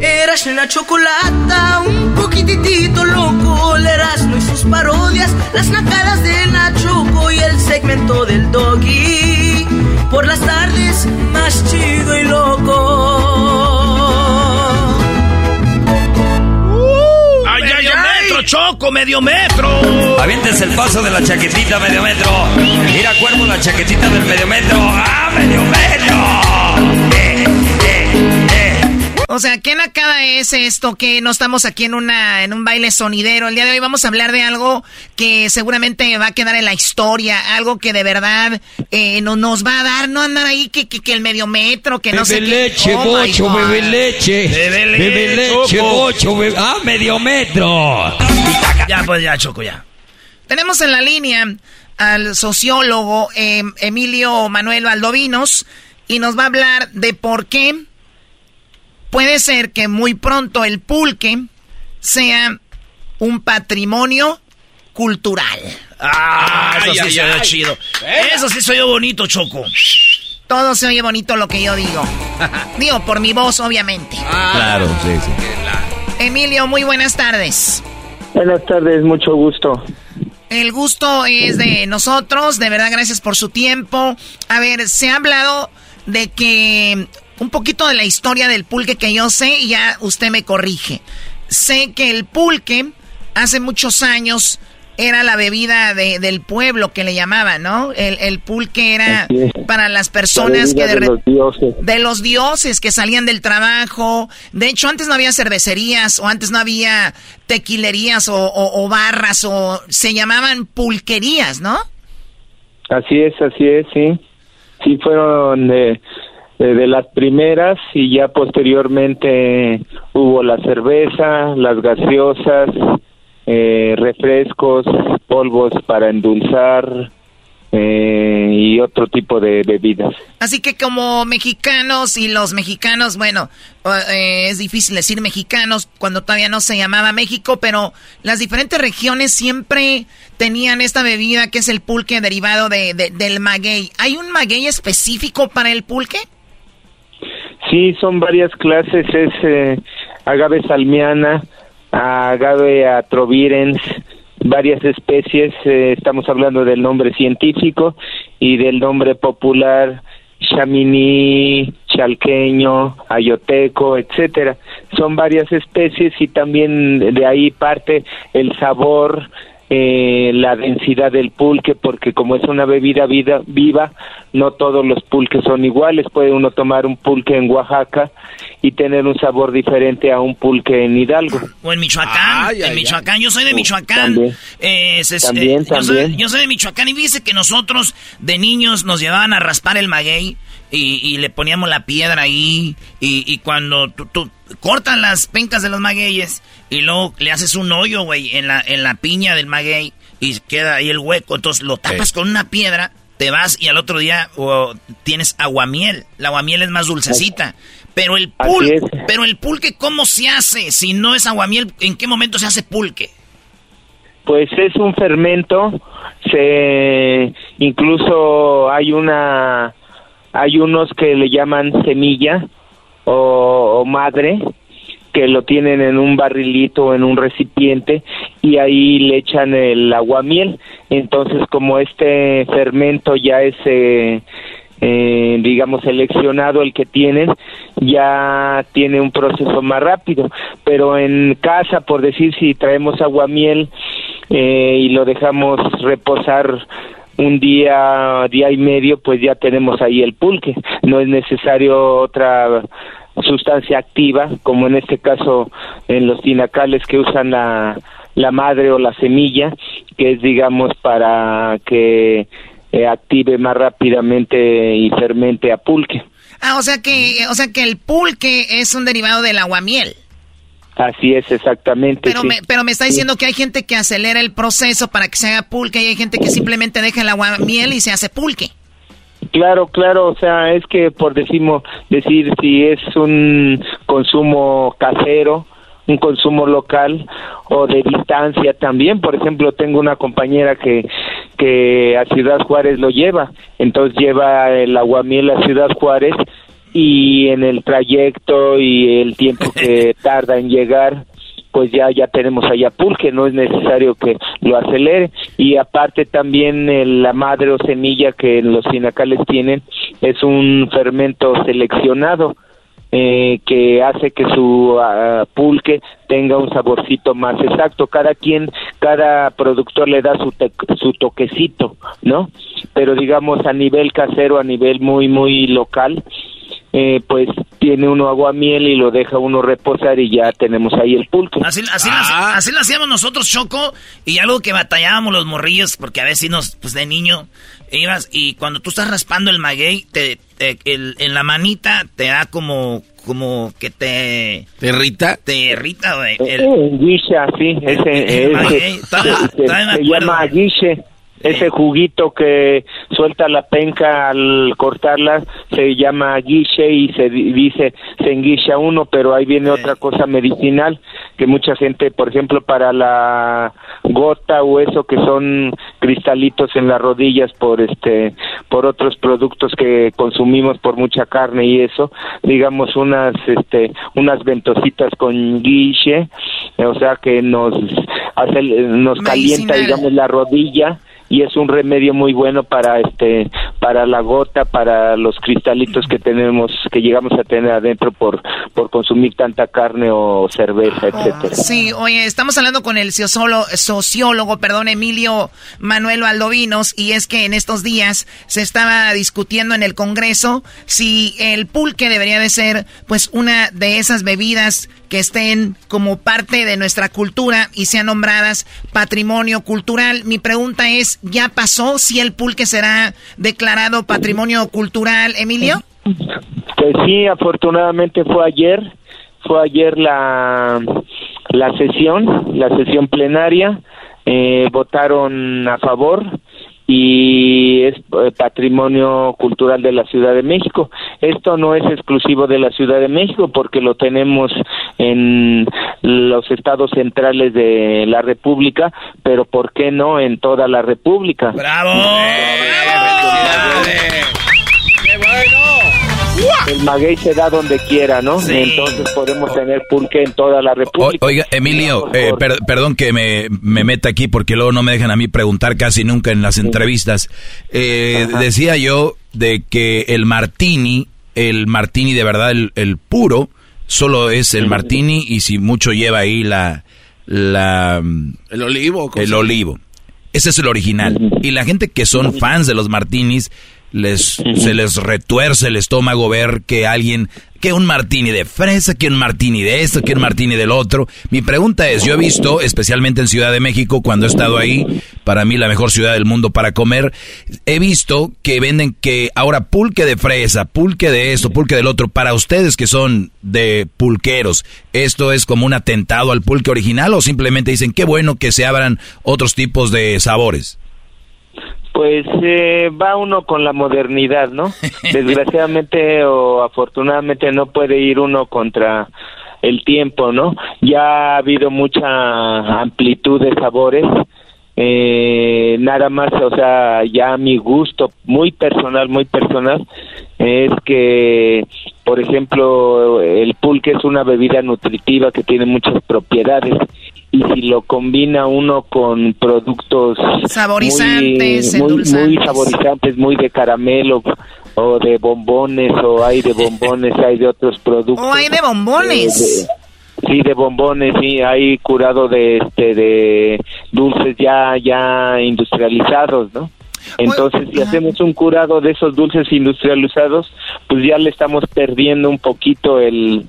Eras la chocolata, un poquitito loco, el Erasmo y sus parodias, las nacadas de la Choco y el segmento del Doggy. Por las tardes, más chido y loco. ¡Ay, ay, ay! metro, Choco, medio metro! Aviéntense el paso de la chaquetita medio metro. Mira, cuervo, la chaquetita del medio metro. ¡Ah, medio metro! O sea, ¿qué nacada es esto? Que no estamos aquí en una en un baile sonidero. El día de hoy vamos a hablar de algo que seguramente va a quedar en la historia, algo que de verdad eh, no, nos va a dar, no andar ahí que, que, que el medio metro, que no sé Bebe qué. leche, Oh, bocho, bebe leche. Bebe Bebe leche, leche, Choco. bocho, bebe... ¡Ah, medio metro! Ya, pues ya, Choco, ya. Tenemos en la línea al sociólogo em, Emilio Manuel Valdovinos y nos va a hablar de por qué puede ser que muy pronto el pulque sea un patrimonio cultural. Ah, eso sí se oye chido. Eso sí soy yo bonito, Choco. Todo se oye bonito lo que yo digo. digo, por mi voz, obviamente. claro, sí, sí. Emilio, muy buenas tardes. Buenas tardes, mucho gusto. El gusto es de nosotros, de verdad, gracias por su tiempo. A ver, se ha hablado de que un poquito de la historia del pulque que yo sé y ya usted me corrige. Sé que el pulque hace muchos años era la bebida del pueblo que le llamaban, ¿no? El, pulque era para las personas que de, los dioses. de los dioses que salían del trabajo. De hecho, antes no había cervecerías o antes no había tequilerías o, barras o se llamaban pulquerías, ¿no? Así es, así es, sí. Sí fueron de, de las primeras y ya posteriormente hubo la cerveza, las gaseosas, eh, refrescos, polvos para endulzar eh, y otro tipo de bebidas. Así que como mexicanos y los mexicanos, bueno, eh, es difícil decir mexicanos cuando todavía no se llamaba México, pero las diferentes regiones siempre tenían esta bebida que es el pulque derivado de, del maguey. ¿Hay un maguey específico para el pulque? Sí, son varias clases, es agave salmiana, agave atrovirens, varias especies, eh, estamos hablando del nombre científico y del nombre popular chamini, chalqueño, ayoteco, etcétera. Son varias especies y también de ahí parte el sabor, eh, la densidad del pulque, porque como es una bebida vida, viva, no todos los pulques son iguales. Puede uno tomar un pulque en Oaxaca y tener un sabor diferente a un pulque en Hidalgo. O en Michoacán. en Michoacán, yo soy de Michoacán. También, eh, también, yo, soy, yo, soy, de Michoacán y dice que nosotros de niños nos llevaban a raspar el maguey y, le poníamos la piedra ahí y, cuando tú, cortas las pencas de los magueyes y luego le haces un hoyo, güey, en la, en la piña del maguey y queda ahí el hueco, entonces lo tapas con una piedra, te vas y al otro día tienes aguamiel. La aguamiel es más dulcecita. Pero el pulque, pero el pulque, ¿cómo se hace? Si no es aguamiel, ¿en qué momento se hace pulque? Pues es un fermento, se incluso hay una hay unos que le llaman semilla o, madre, que lo tienen en un barrilito o en un recipiente y ahí le echan el aguamiel. Entonces, como este fermento ya es, eh, eh, digamos, seleccionado el que tienen, ya tiene un proceso más rápido. Pero en casa, por decir, si traemos aguamiel eh, y lo dejamos reposar un día, día y medio, pues ya tenemos ahí el pulque. No es necesario otra sustancia activa, como en este caso en los tinacales que usan la, la madre o la semilla, que es, digamos, para que eh, active más rápidamente y fermente a pulque. Ah, o sea que, o sea que el pulque es un derivado del aguamiel. Así es, exactamente. Pero, me, pero me está diciendo que hay gente que acelera el proceso para que se haga pulque y hay gente que simplemente deja el agua miel y se hace pulque. Claro, claro, o sea, es que por decimos, decir si es un consumo casero, un consumo local o de distancia también. Por ejemplo, tengo una compañera que, que a Ciudad Juárez lo lleva, entonces lleva el aguamiel a Ciudad Juárez y en el trayecto y el tiempo que tarda en llegar pues ya ya tenemos allá pulque, no es necesario que lo acelere y aparte también la madre o semilla que los cinacales tienen es un fermento seleccionado eh, que hace que su ah, pulque tenga un saborcito más exacto. Cada quien, cada productor le da su, su toquecito, ¿no? Pero digamos a nivel casero, a nivel muy, muy local, eh, pues tiene uno agua miel y lo deja uno reposar y ya tenemos ahí el pulque. Así, así, ah. así, lo hacíamos nosotros, Choco, y algo que batallábamos los morrillos, porque a veces nos, pues de niño, ibas y cuando tú estás raspando el maguey, te, en la manita te da como como que te... ¿Te irrita? Te irrita, güey. El, guisha, sí. Ese, ese, se, llama guiche. Ese juguito que suelta la penca al cortarla se llama guiche y se di- dice se enguicha uno, pero ahí viene otra cosa medicinal que mucha gente, por ejemplo, para la gota o eso que son cristalitos en las rodillas por este por otros productos que consumimos por mucha carne y eso, digamos unas este unas ventositas con guiche, o sea que nos hace nos calienta digamos la rodilla y es un remedio muy bueno para este para la gota para los cristalitos que tenemos que llegamos a tener adentro por por consumir tanta carne o cerveza etcétera Sí, oye, estamos hablando con el sociólogo, sociólogo, perdón, Emilio Manuel Valdovinos, y es que en estos días se estaba discutiendo en el Congreso si el pulque debería de ser, pues, una de esas bebidas que estén como parte de nuestra cultura y sean nombradas patrimonio cultural. Mi pregunta es, ¿ya pasó si el pulque será declarado patrimonio cultural, Emilio? Pues sí, afortunadamente fue ayer, fue ayer la, la sesión, la sesión plenaria, eh, votaron a favor y es eh, patrimonio cultural de la Ciudad de México. Esto no es exclusivo de la Ciudad de México porque lo tenemos en los estados centrales de la República, pero ¿por qué no en toda la República? ¡Bravo! El maguey se da donde quiera, ¿no? Entonces podemos tener pulque en toda la O- República. oiga, Emilio, eh, per- perdón que me, me meta aquí porque luego no me dejan a mí preguntar casi nunca en las entrevistas. Eh, decía yo de que el martini, el martini de verdad, el, el puro, solo es el martini y si mucho lleva ahí la... la El olivo. el olivo. Ese es el original. Y la gente que son fans de los martinis, les, se les retuerce el estómago ver que alguien, que un martini de fresa, que un martini de esto, que un martini del otro. Mi pregunta es, yo he visto, especialmente en Ciudad de México, cuando he estado ahí, para mí la mejor ciudad del mundo para comer, he visto que venden que ahora pulque de fresa, pulque de esto, pulque del otro. Para ustedes que son de pulqueros, ¿esto es como un atentado al pulque original o simplemente dicen qué bueno que se abran otros tipos de sabores? Pues eh, va uno con la modernidad, ¿no? Desgraciadamente o afortunadamente no puede ir uno contra el tiempo, ¿no? Ya ha habido mucha amplitud de sabores. Eh, nada más, o sea, ya a mi gusto muy personal, muy personal, es que, por ejemplo, el pulque es una bebida nutritiva que tiene muchas propiedades y si lo combina uno con productos Saborizantes, muy, muy, saborizantes, muy de caramelo o de bombones o hay de bombones, hay de otros productos. O hay de bombones. Eh, de- Sí, de bombones, sí, hay curado de este de dulces ya ya industrializados, ¿no? Entonces, si hacemos un curado de esos dulces industrializados, pues ya le estamos perdiendo un poquito el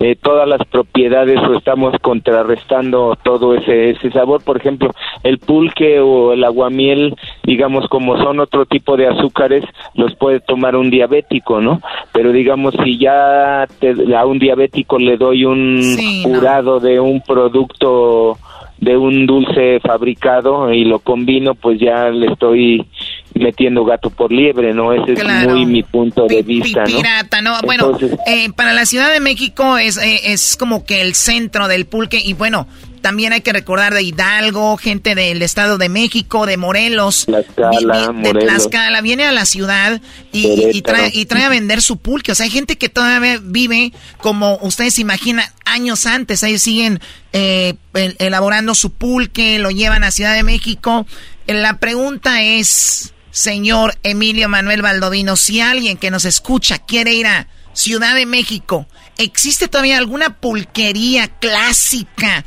eh, todas las propiedades o estamos contrarrestando todo ese ese sabor. Por ejemplo, el pulque o el aguamiel, digamos, como son otro tipo de azúcares, los puede tomar un diabético, ¿no? Pero digamos, si ya te- a un diabético le doy un Sí, no. curado de un producto de un dulce fabricado y lo combino, pues ya le estoy metiendo gato por liebre, ¿no? Ese Claro. es muy mi punto de vista, ¿no? Pirata, ¿no? Bueno, Entonces- eh, para la Ciudad de México es, eh, es como que el centro del pulque y bueno, también hay que recordar de Hidalgo, gente del Estado de México, de Morelos, Tlaxcala, de. Tlaxcala, viene a la ciudad y, y trae, y trae a vender su pulque. O sea, hay gente que todavía vive como ustedes se imaginan años antes. Ellos siguen eh, el- elaborando su pulque, lo llevan a Ciudad de México. La pregunta es, señor Emilio Manuel Baldovino, si alguien que nos escucha quiere ir a Ciudad de México, ¿existe todavía alguna pulquería clásica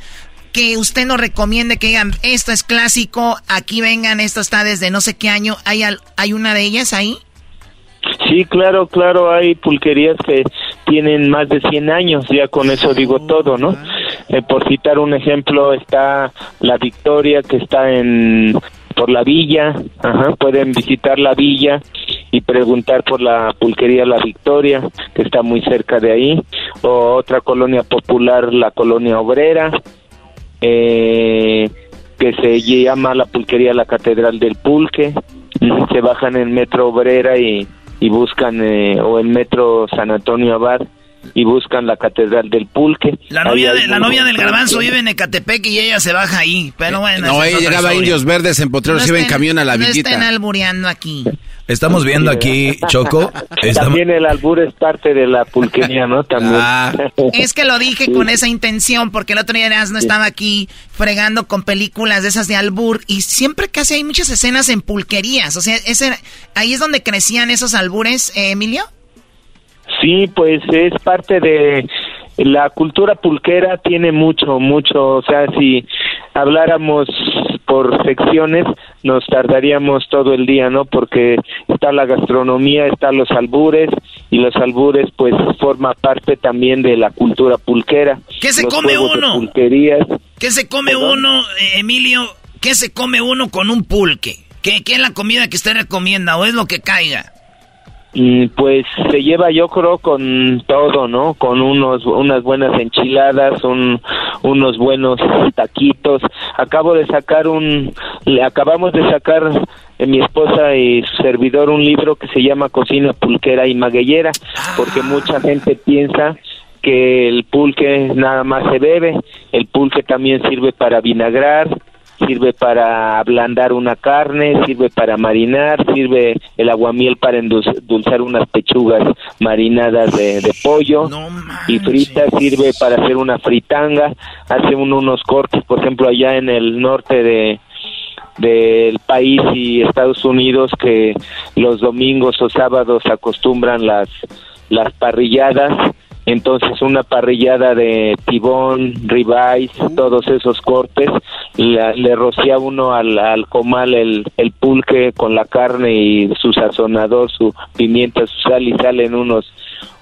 que usted nos recomiende que digan, esto es clásico, aquí vengan, esto está desde no sé qué año? ¿Hay, al- hay una de ellas ahí? Sí, claro, claro, hay pulquerías que tienen más de 100 años, ya con eso digo todo, ¿no? Eh, por citar un ejemplo, está la Victoria, que está en por la villa, ajá, pueden visitar la villa y preguntar por la pulquería La Victoria, que está muy cerca de ahí, o otra colonia popular, la colonia obrera, eh, que se llama la pulquería La Catedral del Pulque. Se bajan en Metro Obrera y, y buscan, eh, o en Metro San Antonio Abad, y buscan la Catedral del Pulque. La novia, de, la novia del garbanzo vive en Ecatepec y ella se baja ahí, pero bueno. No, ella llegaba a Indios Verdes en Potreros, iba en camión a la no villita. estén albureando aquí. Estamos viendo aquí, Choco. estamos- También el albur es parte de la pulquería, ¿no? También. Ah. Es que lo dije con esa intención, porque el otro día no estaba aquí fregando con películas de esas de albur, y siempre casi hay muchas escenas en pulquerías. O sea, ese, ahí es donde crecían esos albures, eh, Emilio. Sí, pues es parte de la cultura pulquera tiene mucho, mucho, o sea, si habláramos por secciones nos tardaríamos todo el día, ¿no? Porque está la gastronomía, están los albures y los albures pues forma parte también de la cultura pulquera. ¿Qué se Los come uno? Pulquerías. ¿Qué se come uno, eh, Emilio? ¿Qué se come uno con un pulque? ¿Qué, ¿Qué es la comida que usted recomienda o es lo que caiga? Pues se lleva yo creo con todo, ¿no? Con unos unas buenas enchiladas, un, unos buenos taquitos. Acabo de sacar un le acabamos de sacar eh, mi esposa y su servidor un libro que se llama Cocina pulquera y magueyera, porque mucha gente piensa que el pulque nada más se bebe, el pulque también sirve para vinagrar, sirve para ablandar una carne, sirve para marinar, sirve el aguamiel para endulz- endulzar unas pechugas marinadas de, de pollo y fritas, sirve para hacer una fritanga, hace uno unos cortes, por ejemplo, allá en el norte de del país y Estados Unidos que los domingos o sábados acostumbran las las parrilladas entonces una parrillada de tibón, ribeyes, todos esos cortes, la- le rocía uno al, al comal el, el pulque con la carne y su sazonador, su pimienta, su sal y salen unos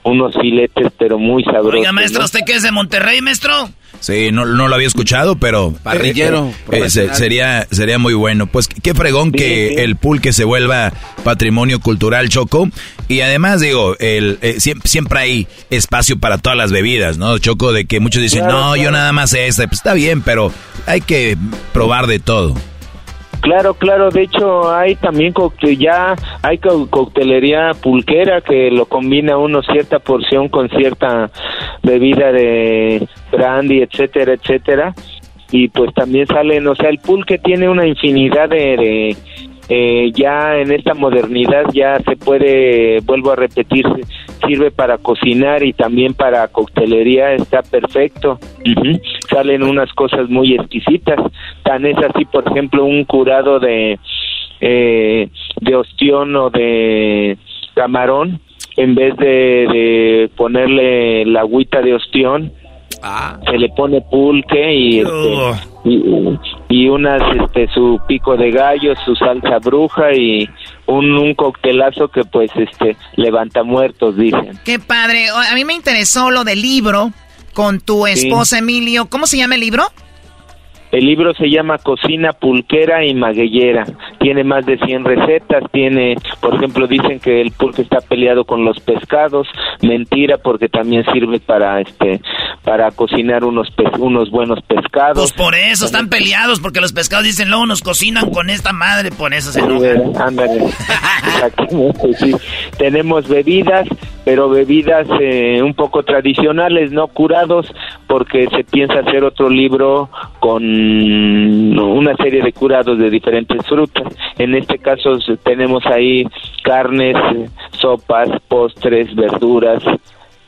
unos filetes pero muy sabrosos. Oiga, maestro, ¿no? ¿usted qué es de Monterrey, maestro? Sí, no, no lo había escuchado, pero... Parrillero, eh, eh, se- sería, sería muy bueno. Pues qué fregón que el pulque se vuelva patrimonio cultural, Choco. Y además, digo, el, eh, siempre, siempre hay espacio para todas las bebidas, ¿no, Choco? De que muchos dicen, Claro, no, yo nada más esta. Pues está bien, pero hay que probar de todo. Claro, claro, de hecho hay también ya hay co- coctelería pulquera que lo combina uno cierta porción con cierta bebida de brandy, etcétera, etcétera. Y pues también salen, o sea, el pulque tiene una infinidad de, eh, ya en esta modernidad ya se puede, vuelvo a repetir, sirve para cocinar y también para coctelería, está perfecto. Salen unas cosas muy exquisitas. Tan es así, por ejemplo, un curado de, eh, de ostión o de camarón, en vez de, de ponerle la agüita de ostión, se le pone pulque y, este, y, y unas este su pico de gallo, su salsa bruja y un, un coctelazo que pues este levanta muertos dicen. Qué padre. A mí me interesó lo del libro con tu Sí. esposa, Emilio. ¿Cómo se llama el libro? El libro se llama Cocina Pulquera y Magueyera. Tiene más de 100 recetas. Tiene, por ejemplo, dicen que el pulque está peleado con los pescados. Mentira, porque también sirve para este para cocinar unos pe- unos buenos pescados. Pues por eso están peleados, porque los pescados dicen, luego nos cocinan con esta madre, por eso se enojan. ándale. Exactamente, sí. Tenemos bebidas, pero bebidas eh, un poco tradicionales, no curados, porque se piensa hacer otro libro con una serie de curados de diferentes frutas. En este caso tenemos ahí carnes, eh, sopas, postres, verduras,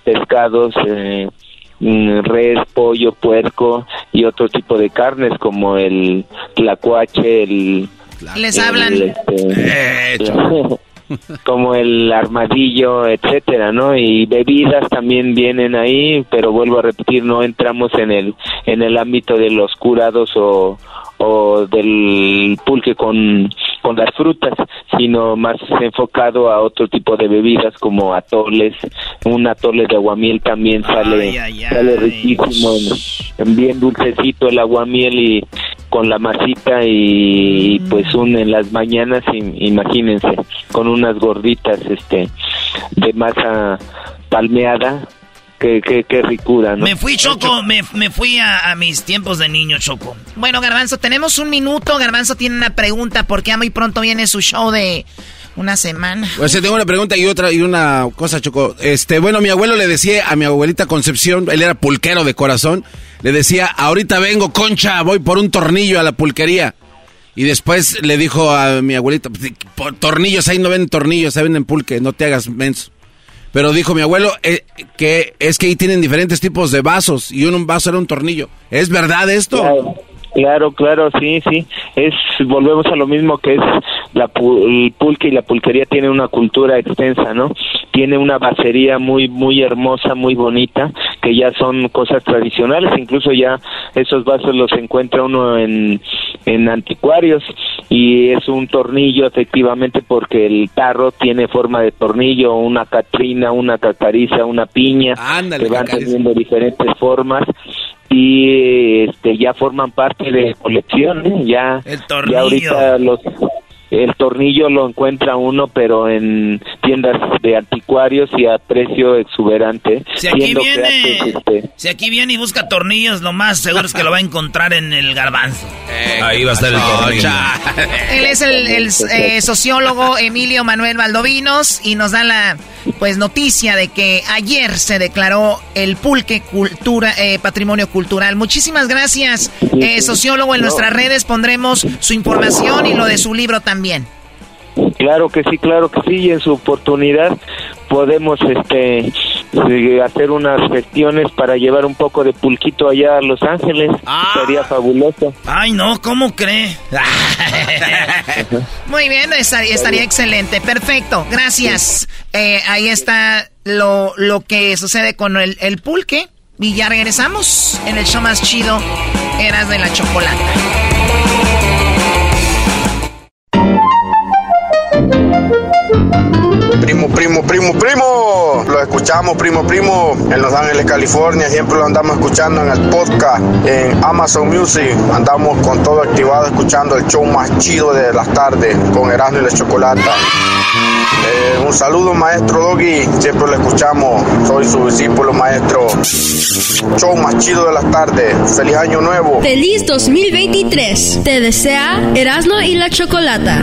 pescados, eh, mm, res, pollo, puerco y otro tipo de carnes como el tlacuache, el Les el, hablan. este, como el armadillo, etcétera, ¿no? Y bebidas también vienen ahí, pero vuelvo a repetir, no entramos en el en el ámbito de los curados o o del pulque con, con las frutas, sino más enfocado a otro tipo de bebidas como atoles, un atole de aguamiel también sale, sale riquísimo, en- bien dulcecito el aguamiel y con la masita y pues un en las mañanas im- imagínense con unas gorditas este de masa palmeada qué, qué, qué ricura, ¿no? Me fui, Choco, me, me fui a, a, mis tiempos de niño, Choco. Bueno, Garbanzo, tenemos un minuto. Garbanzo tiene una pregunta porque ya muy pronto viene su show de una semana. Pues tengo una pregunta y otra y una cosa, Choco. Este, bueno, mi abuelo le decía a mi abuelita Concepción, él era pulquero de corazón, le decía, ahorita vengo, concha, voy por un tornillo a la pulquería. Y después le dijo a mi abuelita, por tornillos, ahí no ven tornillos, ahí venden pulque, no te hagas menso. Pero dijo mi abuelo eh, que es que ahí tienen diferentes tipos de vasos y un vaso era un tornillo. ¿Es verdad esto? Claro. Claro, claro, sí, sí. Es volvemos a lo mismo que es la el pulque y la pulquería tiene una cultura extensa, ¿no? Tiene una basería muy muy hermosa, muy bonita, que ya son cosas tradicionales, incluso ya esos vasos los encuentra uno en en anticuarios y es un tornillo efectivamente porque el tarro tiene forma de tornillo, una catrina, una cacariza, una piña, Ándale, que van cacariza. teniendo diferentes formas y este ya forman parte de colección ¿eh? ya El tornillo. ya ahorita los el tornillo lo encuentra uno pero en tiendas de anticuarios y a precio exuberante Si aquí viene, este, si aquí viene y busca tornillos, lo más seguro es que lo va a encontrar en el garbanzo. Ahí va a estar el tornillo. Él es el, el, eh, sociólogo Emilio Manuel Valdovinos y nos da la pues noticia de que ayer se declaró el pulque cultura eh, patrimonio cultural. Muchísimas gracias, eh, sociólogo. En nuestras redes pondremos su información y lo de su libro también. Claro que sí, claro que sí, y en su oportunidad podemos este hacer unas gestiones para llevar un poco de pulquito allá a Los Ángeles. Sería fabuloso. Ay, no, ¿cómo cree? Muy bien, estaría, estaría excelente. Perfecto, gracias. Eh, ahí está lo, lo que sucede con el, el pulque. Y ya regresamos en el show más chido, Eras de la Chocolata. Primo, primo, primo, primo. Lo escuchamos, primo, primo, en Los Ángeles, California. Siempre lo andamos escuchando en el podcast, en Amazon Music. Andamos con todo activado escuchando el show más chido de las tardes con Erasmo y la Chocolata. Eh, un saludo, maestro Doggy. Siempre lo escuchamos. Soy su discípulo, maestro. Show más chido de las tardes. Feliz año nuevo. Feliz 2023. Te desea Erasmo y la Chocolata.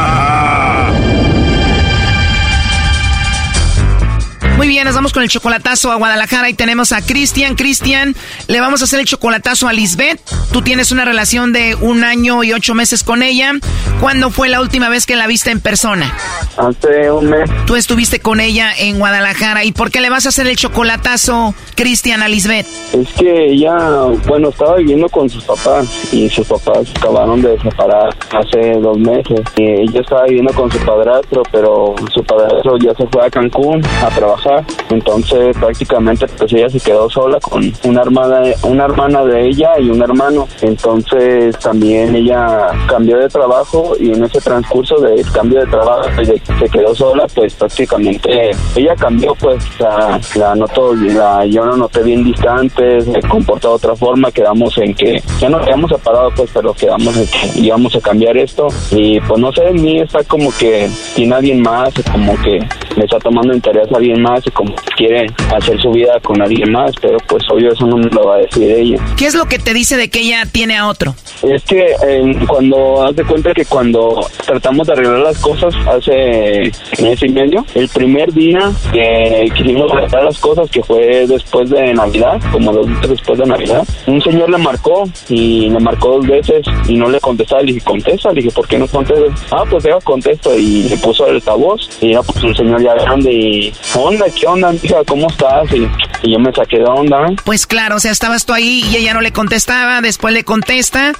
Muy bien, nos vamos con el chocolatazo a Guadalajara y tenemos a Cristian. Cristian, le vamos a hacer el chocolatazo a Lisbeth. Tú tienes una relación de un año y ocho meses con ella. ¿Cuándo fue la última vez que la viste en persona? Hace un mes. Tú estuviste con ella en Guadalajara. ¿Y por qué le vas a hacer el chocolatazo, Cristian, a Lisbeth? Es que ella, bueno, estaba viviendo con sus papás y sus papás acabaron de separar hace dos meses. Y ella estaba viviendo con su padrastro, pero su padrastro ya se fue a Cancún a trabajar. Entonces prácticamente pues ella se quedó sola con una hermana, una hermana de ella y un hermano. Entonces también ella cambió de trabajo y en ese transcurso del cambio de trabajo de se quedó sola, pues prácticamente ella cambió, pues la, la notó, la, yo no noté bien distante, se comportó de otra forma, quedamos en que ya no quedamos separados, pues pero quedamos en que íbamos a cambiar esto y pues no sé, en mí está como que sin alguien más, como que le está tomando interés a alguien más y como quiere hacer su vida con alguien más, pero pues obvio eso no me lo va a decir ella. ¿Qué es lo que te dice de que ella tiene a otro? Es que eh, cuando, haz de cuenta que cuando tratamos de arreglar las cosas hace mes y medio, el primer día que quisimos arreglar las cosas, que fue después de Navidad, como dos días después de Navidad, un señor le marcó y le marcó dos veces y no le contestaba. Le dije, contesta. Le dije, ¿por qué no contesta? Ah, pues deja contesto. Y le puso el altavoz y era pues un señor ya grande y, onda, ¿qué onda, hija? ¿Cómo estás? Y, y yo me saqué de onda. Pues claro, o sea, estabas tú ahí y ella no le contestaba, después le contesta,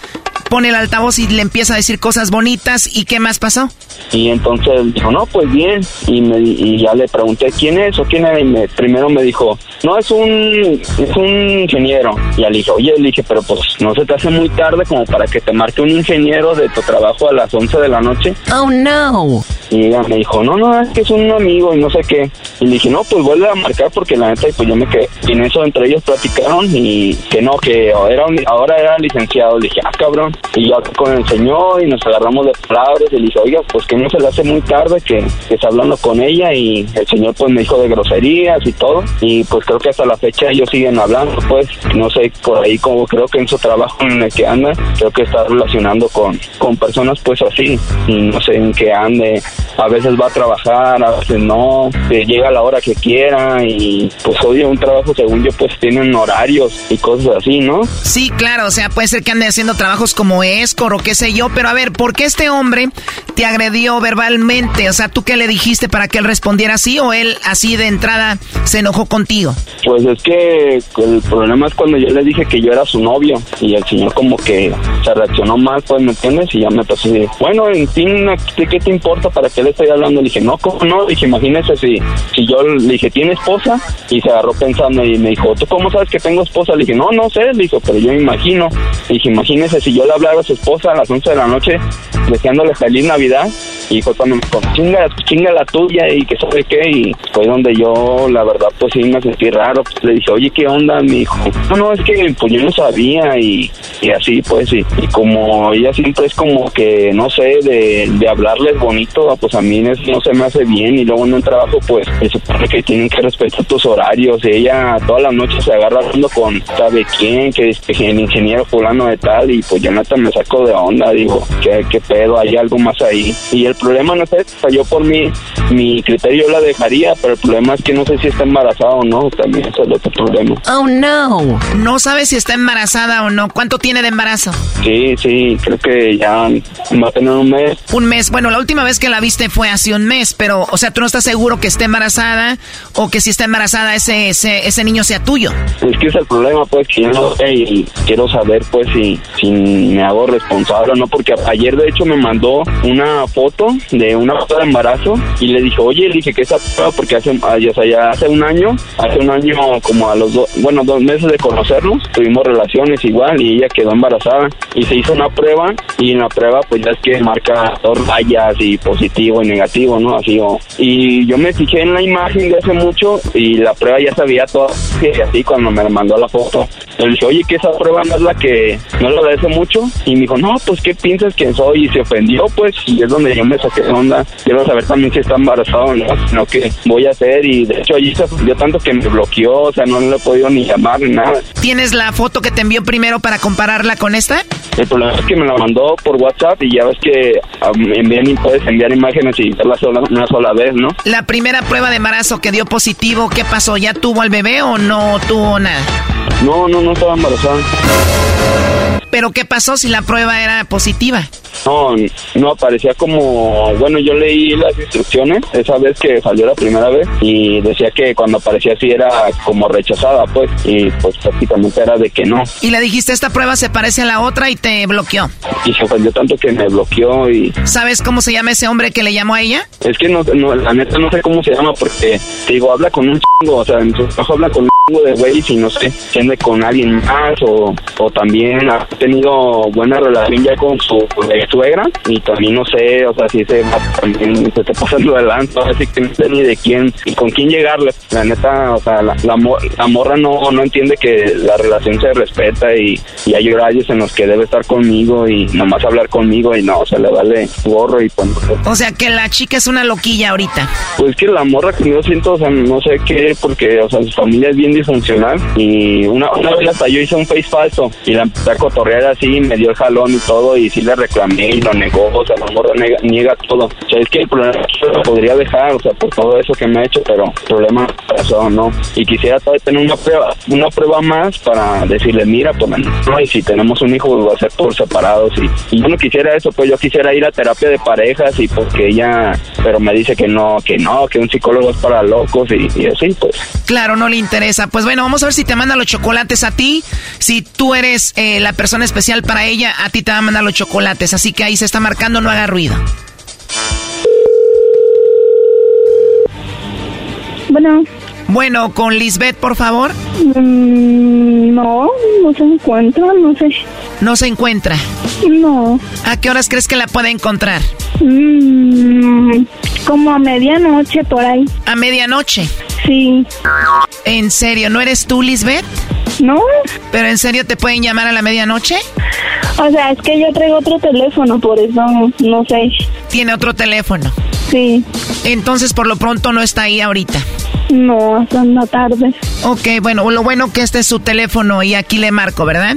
pone el altavoz y le empieza a decir cosas bonitas. ¿Y qué más pasó? Y entonces dijo, no, pues bien. Y, me, y ya le pregunté, ¿quién es o quién era? Y me, primero me dijo, no, es un, es un ingeniero. Y ya le dije, oye, le dije, pero pues no se te hace muy tarde como para que te marque un ingeniero de tu trabajo a las 11 de la noche. Oh, no. Y ella me dijo, no, no, es que es un amigo y no sé qué. Y le dije, no, pues vuelve a marcar porque la neta, pues yo me quedé. Y en eso entre ellos platicaron y que no, que era un- ahora era licenciado. Le dije, ah, cabrón. Y yo con el señor y nos agarramos de palabras. Y le dije, oiga, pues que no se le hace muy tarde que, que está hablando con ella. Y el señor pues me dijo de groserías y todo. Y pues creo que hasta la fecha ellos siguen hablando, pues. No sé, por ahí como creo que en su trabajo en el que anda, creo que está relacionando con, con personas pues así. Y no sé en qué ande. A veces va a trabajar, a veces no. Que llega a la hora que quiera. Y pues oye, un trabajo según yo pues tienen horarios y cosas así, ¿no? Sí, claro, o sea, puede ser que ande haciendo trabajos como escor o qué sé yo, pero a ver, ¿por qué este hombre te agredió verbalmente? O sea, ¿tú qué le dijiste para que él respondiera así o él así de entrada se enojó contigo? Pues es que el problema es cuando yo le dije que yo era su novio y el señor como que se reaccionó mal, pues, ¿me entiendes? Y ya me empezó a decir, bueno, en fin, ¿a ti ¿qué te importa? ¿Para qué le estoy hablando? Le dije, no, ¿cómo no? Le dije, imagínese si, si yo le dije, ¿tiene esposa? Y se agarró pensando y me dijo, ¿tú cómo sabes que tengo esposa? Le dije, no, no sé, le dijo, pero yo me imagino. Le dije, imagínese si yo le hablara a su esposa a las 11 de la noche deseándole feliz Navidad y fue cuando me dijo, chinga, chinga la tuya y que sabe qué y fue donde yo la verdad pues sí me sentí raro pues, le dije oye qué onda me dijo no no es que pues yo no sabía y, y así pues sí y como ella siempre es como que no sé de, de hablarles bonito pues a mí no se me hace bien y luego en un trabajo pues se supone que tienen que respetar tus horarios y ella todas las noches se agarra hablando con sabe quién que es que el ingeniero fulano de tal y pues yo neta me saco de onda digo qué, qué pedo hay algo más ahí y el problema no sea, yo por mi mi criterio la dejaría pero el problema es que no sé si está embarazada o no también eso es el otro problema Oh, no. No sabes si está embarazada o no. ¿Cuánto tiene de embarazo? sí sí creo que ya va a tener un mes Un mes. Bueno, la última vez que la viste fue hace un mes, pero, o sea, tú no estás seguro que esté embarazada o que si está embarazada ese, ese, ese niño sea tuyo. Es que es el problema, pues, que yo no sé y quiero saber, pues, si, si me hago responsable o no, porque ayer, de hecho, me mandó una foto de una foto de embarazo y le dije, oye, le dije que esa prueba, porque hace, o sea, ya hace un año, hace un año, como a los dos, bueno, dos meses de conocernos, tuvimos relaciones igual y ella quedó embarazada y se hizo una prueba y en la prueba, pues, ya es que marca dos rayas y positivo y negativo, ¿no? Así, o, y yo me fijé en la imagen de hace mucho y la prueba ya sabía todo y así cuando me mandó la foto. Le dije, oye, que esa prueba no es la que no de hace mucho. Y me dijo, no, pues, ¿qué piensas que soy? Y se ofendió, pues, y es donde yo me saqué de onda. Quiero saber también si está embarazada o no, sino que voy a hacer. Y de hecho, allí se ofendió tanto que me bloqueó, o sea, no le he podido ni llamar ni nada. ¿Tienes la foto que te envió primero para compararla con esta? El problema es que me la mandó por WhatsApp y ya ves que um, envían, puedes enviar imágenes y verla sola, una sola vez, ¿no? La primera prueba de embarazo que dio positivo, ¿qué pasó? ¿Ya tuvo al bebé o no tuvo nada? No, no, no estaba embarazada. ¿Pero qué pasó si la prueba era positiva? No, no aparecía como, bueno, yo leí las instrucciones esa vez que salió la primera vez y decía que cuando aparecía así era como rechazada, pues, y pues prácticamente era de que no. Y le dijiste, esta prueba se parece a la otra y te bloqueó. Y se ofendió tanto que me bloqueó y ¿Sabes cómo se llama ese hombre que le llamó a ella? es que no, no, la neta no sé cómo se llama porque, te digo, habla con un chingo, o sea, en su trabajo habla con un de güeyes y no sé, si ande con alguien más o, o también ha tenido buena relación ya con su suegra y también no sé, o sea, si vato también se está pasando adelante, así que no sé ni de quién y con quién llegarle. La neta, o sea, la, la, la morra no, no entiende que la relación se respeta y, y hay horarios en los que debe estar conmigo y nomás hablar conmigo y no, o sea, le vale gorro y pues, O sea que la chica es una loquilla ahorita. pues que la morra que yo siento, o sea, no sé qué, porque, o sea, su familia es bien disfuncional y una, una vez hasta yo hice un face falso y la empecé a cotorrear así, me dio el jalón y todo y sí le reclamé y lo negó, o sea, la morra niega, niega todo. O sea, es que el problema lo podría dejar, o sea, por todo eso que me ha hecho, pero el problema pasó, ¿no? Y quisiera todavía tener una prueba, una prueba más para decirle, mira, pues, no, y si tenemos un hijo, pues va a ser por separados y, y yo no quisiera eso, pues yo quisiera ir a terapia de parejas y porque ella, pero me dice que no, que no, que un psicólogo es para locos y así, pues. Claro, no le interesa. Pues bueno, vamos a ver si te manda los chocolates a ti. Si tú eres eh, la persona especial para ella, a ti te va a mandar los chocolates. Así que ahí se está marcando, no haga ruido. Bueno. Bueno, con Lisbeth, por favor. Mm, no, no se encuentra, no sé. No se encuentra. No. ¿A qué horas crees que la puede encontrar? Mm, como a medianoche por ahí. ¿A medianoche? Sí. ¿En serio? ¿No eres tú, Lisbeth? No. ¿Pero en serio te pueden llamar a la medianoche? O sea, es que yo traigo otro teléfono, por eso no sé. Tiene otro teléfono. Sí. Entonces, por lo pronto, no está ahí ahorita. No, hasta la tarde. Ok, bueno, lo bueno que este es su teléfono y aquí le marco, ¿verdad?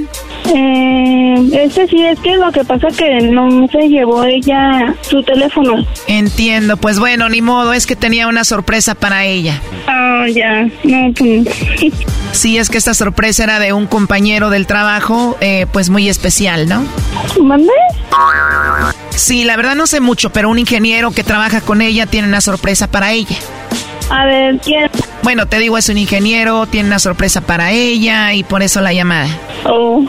Eh, este sí, es que lo que pasa que no se llevó ella su teléfono. Entiendo, pues bueno, ni modo, es que tenía una sorpresa para ella. Ah, ya, no, pues... Sí, es que esta sorpresa era de un compañero del trabajo, eh, pues muy especial, ¿no? ¿Mande? Sí, la verdad no sé mucho, pero un ingeniero que trabaja con ella tiene una sorpresa para ella. A ver, ¿quién? Bueno, te digo, es un ingeniero, tiene una sorpresa para ella y por eso la llamada. Oh.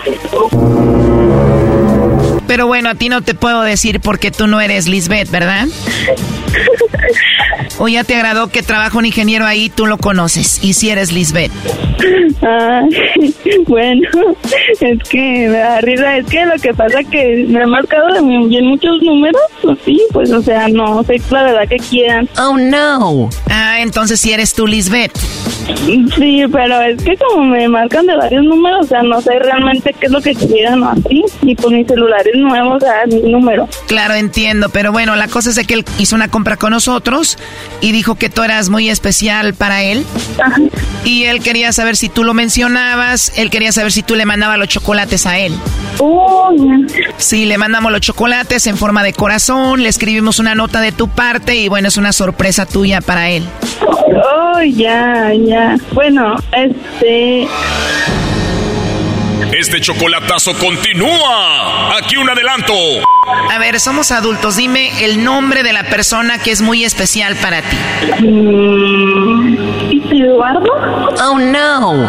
Pero bueno, a ti no te puedo decir porque tú no eres Lisbeth, ¿verdad? O ya te agradó que trabaja un ingeniero ahí, tú lo conoces. Y si eres Lisbeth. Ah, bueno, es que me da risa. Es que lo que pasa que me ha marcado bien muchos números. Pues sí, pues o sea, no sé la verdad que quieran. Oh no. Ah, entonces si eres tú Lisbeth. Sí, pero es que como me marcan de varios números, o sea, no sé realmente qué es lo que quieran o así. Y pues mi celular es nuevo, o sea, es mi número. Claro, entiendo, pero bueno, la cosa es de que él hizo una compra con nosotros y dijo que tú eras muy especial para él. Y él quería saber si tú lo mencionabas, él quería saber si tú le mandabas los chocolates a él. Oh, Sí, le mandamos los chocolates en forma de corazón, le escribimos una nota de tu parte y bueno, es una sorpresa tuya para él. Oh, ya, ya. Bueno, este... Este chocolatazo continúa. Aquí un adelanto. A ver, somos adultos, dime el nombre de la persona que es muy especial para ti. Mm, ¿Eduardo? Oh, no.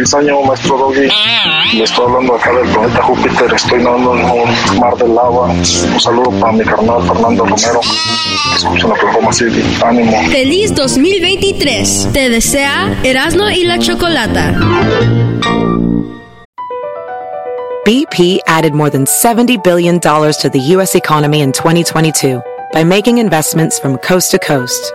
Feliz año, maestro Doggy. Le estoy hablando acá del planeta Júpiter. Estoy nadando en un mar de lava. Un saludo para mi carnal Fernando Romero. Escuchen la Oklahoma City. Ánimo. Feliz 2023. Te desea Erasmo y la Chocolata. BP added more than $70 billion to the U.S. economy in 2022 by making investments from coast to coast.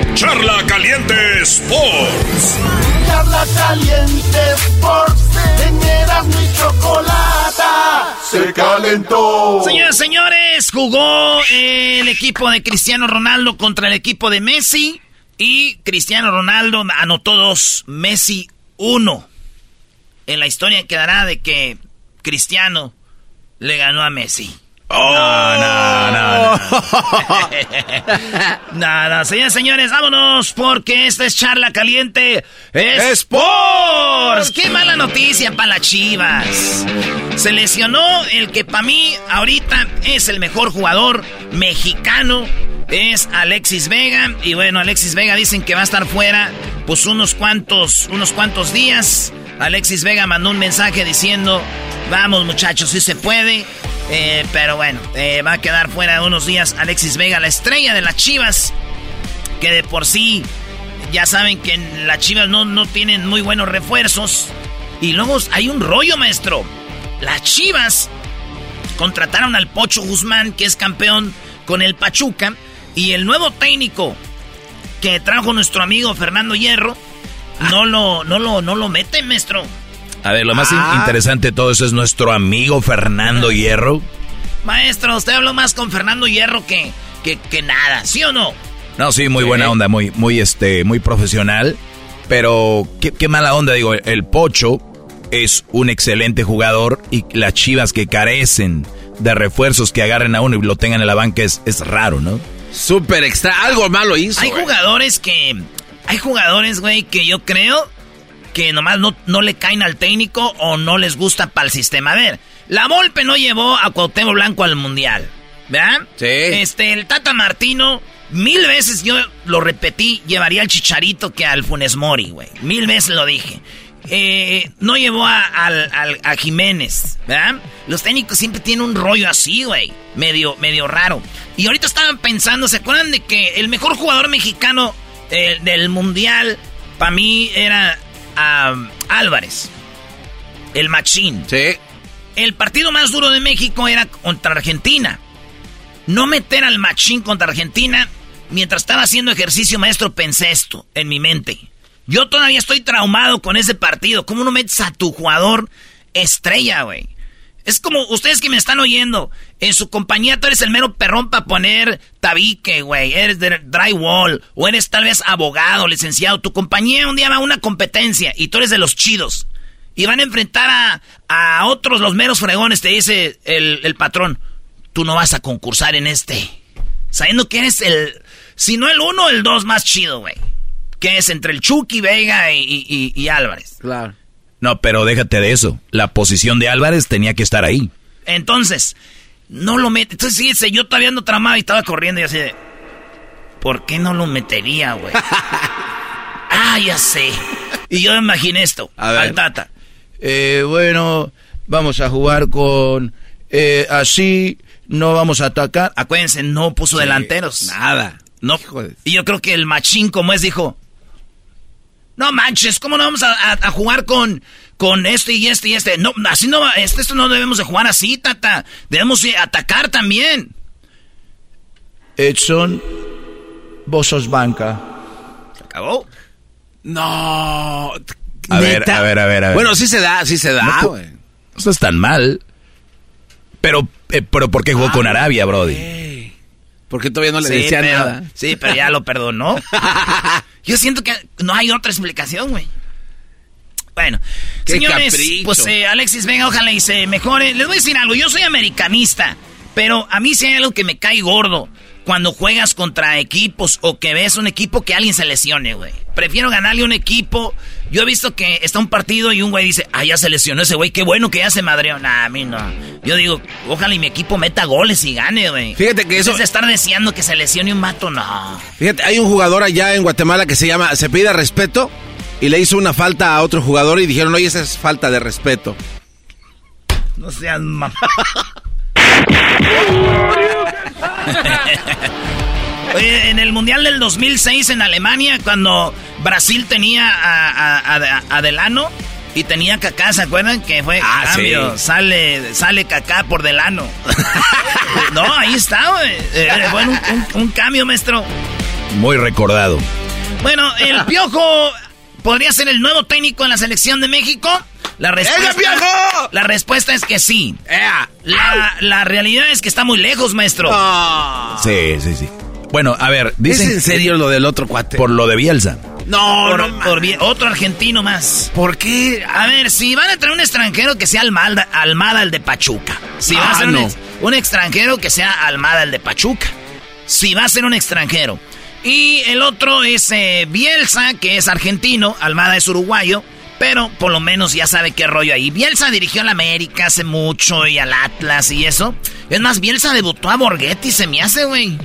Charla Caliente Sports. Charla Caliente Sports. En Erasmo y Chocolata. Se calentó. Señores, señores, jugó el equipo de Cristiano Ronaldo contra el equipo de Messi. Y Cristiano Ronaldo anotó dos, Messi uno. En la historia quedará de que Cristiano le ganó a Messi. Oh. No, no, no. Nada, señores, señores, vámonos porque esta es charla caliente. Sports. Qué mala noticia para las Chivas. Se lesionó el que para mí ahorita es el mejor jugador mexicano. Es Alexis Vega. Y bueno, Alexis Vega dicen que va a estar fuera pues unos cuantos, unos cuantos días. Alexis Vega mandó un mensaje diciendo, vamos muchachos, si se puede. Eh, pero bueno, eh, va a quedar fuera unos días Alexis Vega, la estrella de las Chivas, que de por sí ya saben que las Chivas no, no tienen muy buenos refuerzos. Y luego hay un rollo, maestro. Las Chivas contrataron al Pocho Guzmán, que es campeón con el Pachuca, y el nuevo técnico que trajo nuestro amigo Fernando Hierro, no lo, no lo, no lo mete, maestro. A ver, lo más Ah. interesante de todo eso es nuestro amigo Fernando Hierro. Maestro, usted habló más con Fernando Hierro que, que, que nada, ¿sí o no? No, sí, muy buena onda, muy, muy, este, muy profesional. Pero qué, qué mala onda, digo, el Pocho es un excelente jugador y las chivas que carecen de refuerzos que agarren a uno y lo tengan en la banca es, es raro, ¿no? Súper extra, algo malo hizo. Hay güey. jugadores que. Hay jugadores, güey, que yo creo que nomás no, no le caen al técnico o no les gusta para el sistema. A ver, la Volpe no llevó a Cuauhtémoc Blanco al Mundial, ¿verdad? Sí. Este, el Tata Martino, mil veces yo lo repetí, llevaría al Chicharito que al Funes Mori, güey. Mil veces lo dije. Eh, no llevó a, Jiménez, ¿verdad? Los técnicos siempre tienen un rollo así, güey. Medio, medio raro. Y ahorita estaban pensando, ¿se acuerdan de que el mejor jugador mexicano eh, del mundial para mí era Álvarez? El machín. Sí. El partido más duro de México era contra Argentina. No meter al machín contra Argentina. Mientras estaba haciendo ejercicio, maestro, pensé esto en mi mente. Yo todavía estoy traumado con ese partido. ¿Cómo no metes a tu jugador estrella, güey? Es como ustedes que me están oyendo. En su compañía tú eres el mero perrón para poner tabique, güey. Eres de drywall. O eres tal vez abogado, licenciado. Tu compañía un día va a una competencia y tú eres de los chidos. Y van a enfrentar a, a otros, los meros fregones. Te dice el, el patrón. Tú no vas a concursar en este. Sabiendo que eres el... Si no el uno, el dos más chido, güey. Que es entre el Chucky, Vega y, y- y Álvarez. Claro. No, pero déjate de eso. La posición de Álvarez tenía que estar ahí. Entonces, no lo mete. Entonces, sí, ese, yo todavía ando tramado y estaba corriendo y así de. ¿Por qué no lo metería, güey? ah, ya sé. Y yo me imaginé esto. A ver. Al Tata. Eh, bueno, vamos a jugar con eh, así, no vamos a atacar. Acuérdense, no puso Sí, delanteros. Nada. No. Y yo creo que el machín, como es, dijo: No manches, ¿cómo no vamos a, a- a jugar con, con este y este y este? No, así no va, este, esto no debemos de jugar así, Tata. Debemos de atacar también. Edson, vos sos banca. ¿Se acabó? No. A ver, ¿Neta? a ver, a ver, a ver. Bueno, sí se da, sí se da, No. No es tan mal. Pero, eh, pero ¿por qué jugó Ah, con Arabia, Brody? Porque todavía no le Sí, decía pero- nada. Sí, pero ya lo perdonó. Yo siento que no hay otra explicación, güey. Bueno, Qué señores, capricho. pues eh, Alexis Vega, ojalá y se mejore. Les voy a decir algo, yo soy americanista, pero a mí sí hay algo que me cae gordo cuando juegas contra equipos o que ves un equipo que alguien se lesione, güey. Prefiero ganarle un equipo. Yo he visto que está un partido y un güey dice, ah, ya se lesionó ese güey, qué bueno que ya se madreó. Nah, a mí no. Yo digo, ojalá y mi equipo meta goles y gane, güey. Fíjate que eso- Es estar deseando que se lesione un mato, no. Fíjate, hay un jugador allá en Guatemala que se llama, se pide respeto y le hizo una falta a otro jugador y dijeron, oye, esa es falta de respeto. No seas mamá. Oye, en el Mundial del 2006 en Alemania, cuando Brasil tenía a, a- a- a Delano y tenía Kaká, ¿se acuerdan? Que fue Ah, cambio, sí. sale, sale Kaká por Delano. no, ahí está, güey. Eh, un, un- un cambio, maestro. Muy recordado. Bueno, el piojo ¿podría ser el nuevo técnico en la selección de México? La respuesta, la respuesta es que sí. La, la, realidad es que está muy lejos, maestro. Ah. Sí, sí, sí. Bueno, a ver, dicen... ¿Es en serio lo del otro cuate? Por lo de Bielsa. No, por, no, por otro argentino más. ¿Por qué? A ver, si van a traer un extranjero que sea Almada, Almada el de Pachuca. Si va a ah, ser un, extranjero que sea Almada el de Pachuca. Si va a ser un extranjero. Y el otro es eh, Bielsa, que es argentino. Almada es uruguayo. Pero por lo menos ya sabe qué rollo ahí. Bielsa dirigió al América hace mucho y al Atlas y eso. Es más, Bielsa debutó a Borghetti, se me hace, güey.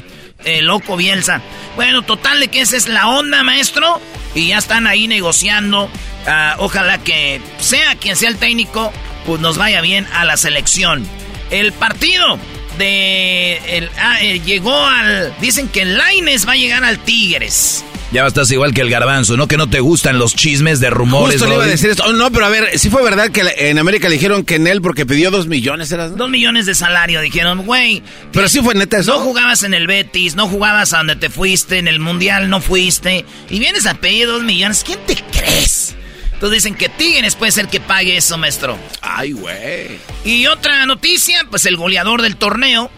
El loco Bielsa. Bueno, total de que esa es la onda, maestro. Y ya están ahí negociando. Ah, ojalá que sea quien sea el técnico, pues nos vaya bien a la selección. El partido de... El, ah, eh, llegó al... Dicen que el Laines va a llegar al Tigres. Ya estás igual que el garbanzo, ¿no? Que no te gustan los chismes de rumores. Justo le iba a decir esto. Oh, no, pero a ver, sí fue verdad que en América le dijeron que en él porque pidió dos millones, ¿era? Dos millones de salario, dijeron, güey. Pero sí fue neta eso. No jugabas en el Betis, no jugabas a donde te fuiste, en el Mundial no fuiste. Y vienes a pedir dos millones. ¿Quién te crees? Entonces dicen que Tigres puede ser que pague eso, maestro. Ay, güey. Y otra noticia, pues el goleador del torneo.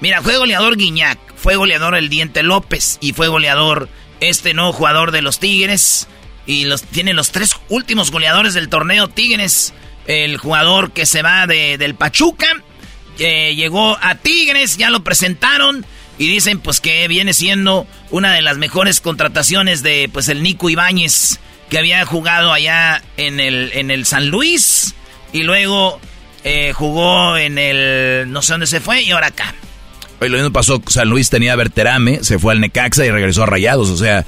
Mira, fue goleador Guiñac, fue goleador el Diente López y fue goleador este nuevo jugador de los Tigres. Y los, tiene los tres últimos goleadores del torneo Tigres. El jugador que se va de, del Pachuca. Que llegó a Tigres, ya lo presentaron. Y dicen pues que viene siendo una de las mejores contrataciones de pues el Nico Ibáñez. Que había jugado allá en el, en el San Luis. Y luego eh, jugó en el... no sé dónde se fue y ahora acá. Hoy lo mismo pasó, San Luis tenía Berterame, se fue al Necaxa y regresó a Rayados, o sea...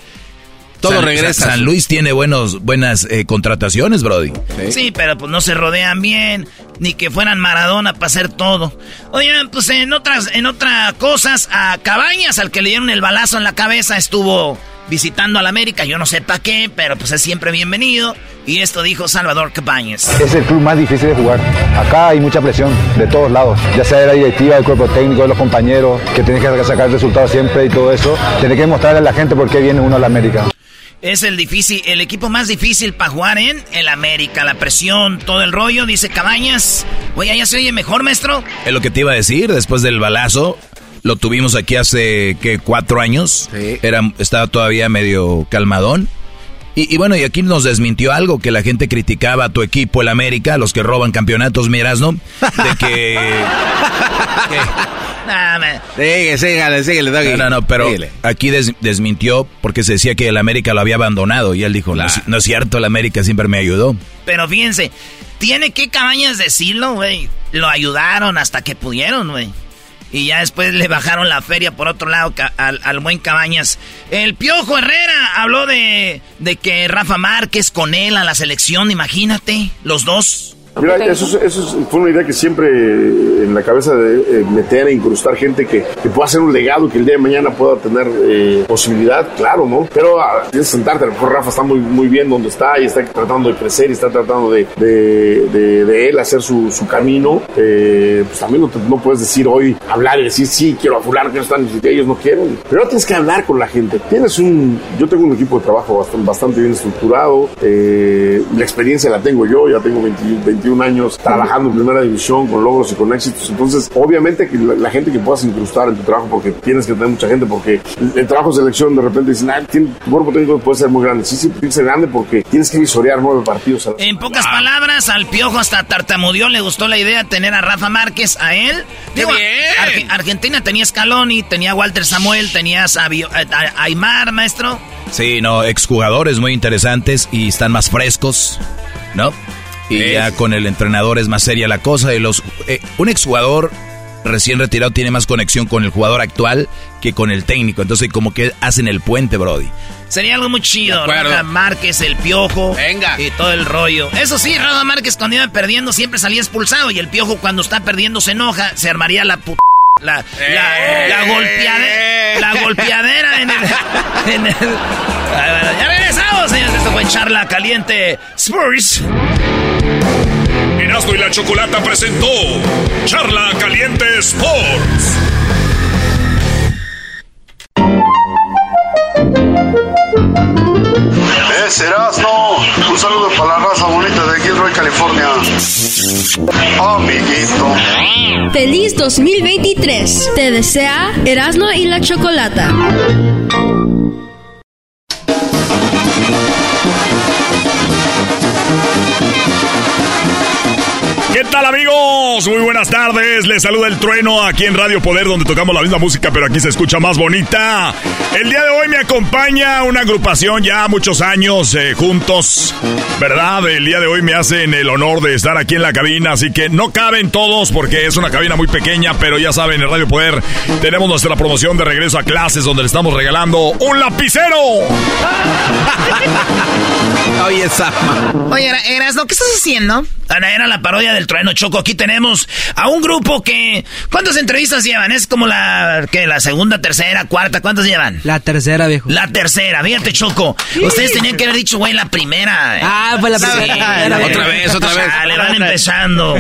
Todo regresa. San Luis tiene buenos, buenas eh, contrataciones, Brody. ¿Sí? pero pues no se rodean bien, ni que fueran Maradona para hacer todo. Oigan, pues en otras, en otras cosas, a Cabañas, al que le dieron el balazo en la cabeza, estuvo visitando al América. Yo no sé para qué, pero pues es siempre bienvenido. Y esto dijo Salvador Cabañas. Es el club más difícil de jugar. Acá hay mucha presión de todos lados, ya sea de la directiva, del cuerpo técnico, de los compañeros, que tienes que sacar resultados siempre y todo eso. Tienes que mostrarle a la gente por qué viene uno al América. Es el difícil, el equipo más difícil para jugar en el América. La presión, todo el rollo, dice Cabañas. Oye, ¿ya se oye mejor, maestro? Es lo que te iba a decir, después del balazo, lo tuvimos aquí hace, ¿qué? Cuatro años. Sí. Era, estaba todavía medio calmadón. Y, bueno, y aquí nos desmintió algo que la gente criticaba a tu equipo, el América, los que roban campeonatos, miras, ¿no? De que... Síguele, No, no, no, pero aquí desmintió porque se decía que el América lo había abandonado y él dijo, no, no, es cierto, el América siempre me ayudó. Pero fíjense, tiene que cabañas decirlo, güey. Lo ayudaron hasta que pudieron, güey. Y ya después le bajaron la feria por otro lado al, buen Cabañas. El Piojo Herrera habló de, de que Rafa Márquez con él a la selección, imagínate, los dos. Mira, eso, eso, fue una idea que siempre eh, en la cabeza de eh, meter e incrustar gente que, que, pueda hacer un legado que el día de mañana pueda tener eh, posibilidad, claro, ¿no? Pero ah, tienes que sentarte, a lo mejor Rafa está muy, muy bien donde está y está tratando de crecer y está tratando de, de, de, él hacer su, su camino. pues también no, no, puedes decir hoy, hablar y decir, sí, quiero a fulano, que están, ellos no quieren. Pero tienes que hablar con la gente. Tienes un, yo tengo un equipo de trabajo bastante, bastante bien estructurado, la experiencia la tengo yo, ya tengo 20 21 años trabajando en primera división con logros y con éxitos. Entonces, obviamente que la, gente que puedas incrustar en tu trabajo, porque tienes que tener mucha gente, porque el, trabajo de selección de repente dicen, ah, tu cuerpo técnico puede ser muy grande. Sí, sí, tiene que ser grande porque tienes que visorear nueve partidos. En pocas palabras, al Piojo hasta tartamudeó, le gustó la idea de tener a Rafa Márquez, a él. Digo, Argentina tenía Scaloni, tenía Walter Samuel, tenías a, a Aymar, maestro. Sí, no, exjugadores muy interesantes y están más frescos, ¿no? Y ya con el entrenador es más seria la cosa. De los, eh, un exjugador recién retirado tiene más conexión con el jugador actual que con el técnico. Entonces, como que hacen el puente, Brody. Sería algo muy chido. Rafa Márquez, el piojo. Venga. Y todo el rollo. Eso sí, Rafa Márquez cuando iba perdiendo siempre salía expulsado. Y el piojo cuando está perdiendo se enoja. Se armaría la puta. La, la, la, eh. golpeadera, la golpeadera en el, en el. Ya regresamos, señores. Esto fue Charla Caliente Spurs. Erasmo y la Chocolata presentó Charla Caliente Sports. Erasmo. Un saludo para la raza bonita de Gilroy, California. Oh, amiguito. Feliz 2023. Te desea Erasmo y la Chocolata. ¿Qué tal amigos? Muy buenas tardes. Les saluda el trueno aquí en Radio Poder donde tocamos la misma música pero aquí se escucha más bonita. El día de hoy me acompaña una agrupación ya muchos años eh, juntos. ¿Verdad? El día de hoy me hacen el honor de estar aquí en la cabina así que no caben todos porque es una cabina muy pequeña pero ya saben en Radio Poder tenemos nuestra promoción de regreso a clases donde le estamos regalando un lapicero. Oye, Oye, Erasno, ¿qué estás haciendo? Ana, era la parodia del trueno Choco. Aquí tenemos a un grupo que. ¿Cuántas entrevistas llevan? Es como la. que ¿La segunda, tercera, cuarta? ¿Cuántas llevan? La tercera, viejo. La tercera, fíjate, Choco. Ustedes tenían que haber dicho, güey, la primera. Ah, fue la primera. otra vez, otra vez. le van empezando.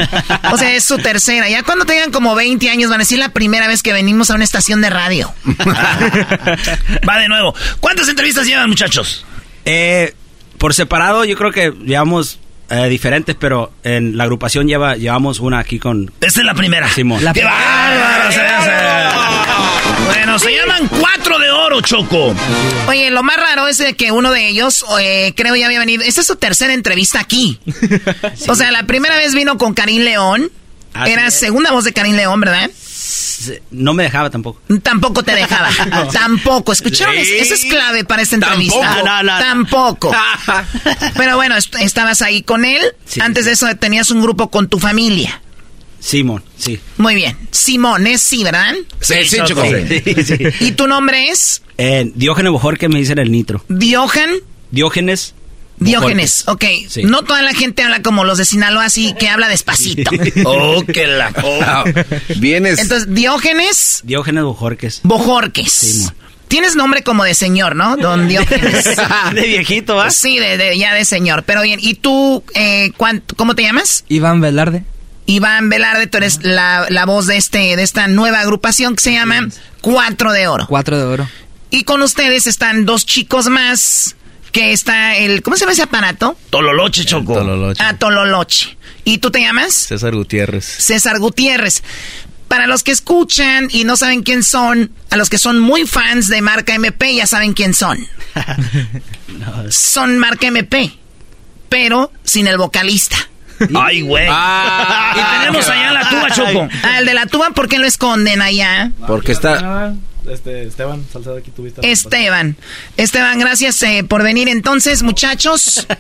O sea, es su tercera. Ya cuando tengan como 20 años van a decir la primera vez que venimos a una estación de radio. Va de nuevo. ¿Cuántas entrevistas llevan, muchachos? Eh, por separado, yo creo que llevamos eh, diferentes, pero en la agrupación lleva, llevamos una aquí con... Esta es la primera. Simón. ¡Qué bárbaro! Bueno, se llaman Cuatro de Oro, Choco. Oye, lo más raro es que uno de ellos, eh, creo ya había venido... Esta es su tercera entrevista aquí. O sea, la primera vez vino con Karim León. Era segunda voz de Karim León, ¿verdad? No me dejaba tampoco. Tampoco te dejaba. Tampoco. ¿Escucharon? Eso es clave para esta entrevista. Tampoco. Pero bueno, estabas ahí con él. Antes de eso tenías un grupo con tu familia. Simón, sí. Muy bien. Simón, es sí, ¿verdad? Sí, sí, ¿Y tu nombre es? Eh, Diógenes que me dicen el nitro. ¿Diogen? Diógenes Diógenes, ok. No toda la gente habla como los de Sinaloa, así que habla despacito. oh, que la... Oh. Vienes... Entonces, Diógenes... Diógenes Bojorques. Bojorques. Tienes nombre como de señor, ¿no? Don Diógenes. de viejito, ¿va? Sí, de, ya de señor. Pero bien, ¿y tú eh, cómo te llamas? Iván Velarde. Iván Velarde, tú eres la, la, voz de, este, de esta nueva agrupación que se llama Cuatro de Oro. Cuatro de Oro. Y con ustedes están dos chicos más que está el, ¿cómo se llama ese aparato? Tololoche, Choco. Tololoche. Ah, Tololoche. ¿Y tú te llamas? César Gutiérrez. César Gutiérrez. Para los que escuchan y no saben quién son, a los que son muy fans de marca MP ya saben quién son. Son marca MP, pero sin el vocalista. Ay, güey. Ah, y tenemos allá la tuba, Choco. Ah, el de la tuba, ¿por qué lo esconden allá? Porque está... Este, Esteban Salcedo, aquí tuviste. Esteban. Esteban, gracias eh, por venir. Entonces, muchachos.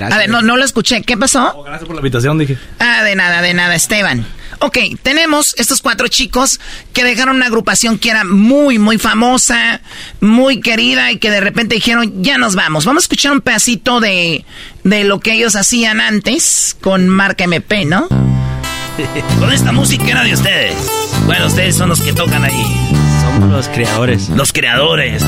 A ver, no, no lo escuché. ¿Qué pasó? Oh, gracias por la invitación, dije. Ah, de nada, de nada, Esteban. Ok, tenemos estos cuatro chicos que dejaron una agrupación que era muy, muy famosa, muy querida y que de repente dijeron, ya nos vamos. Vamos a escuchar un pedacito de, de lo que ellos hacían antes con marca MP, ¿no? Con esta música era de ustedes. Bueno, ustedes son los que tocan ahí. Los creadores. Los creadores.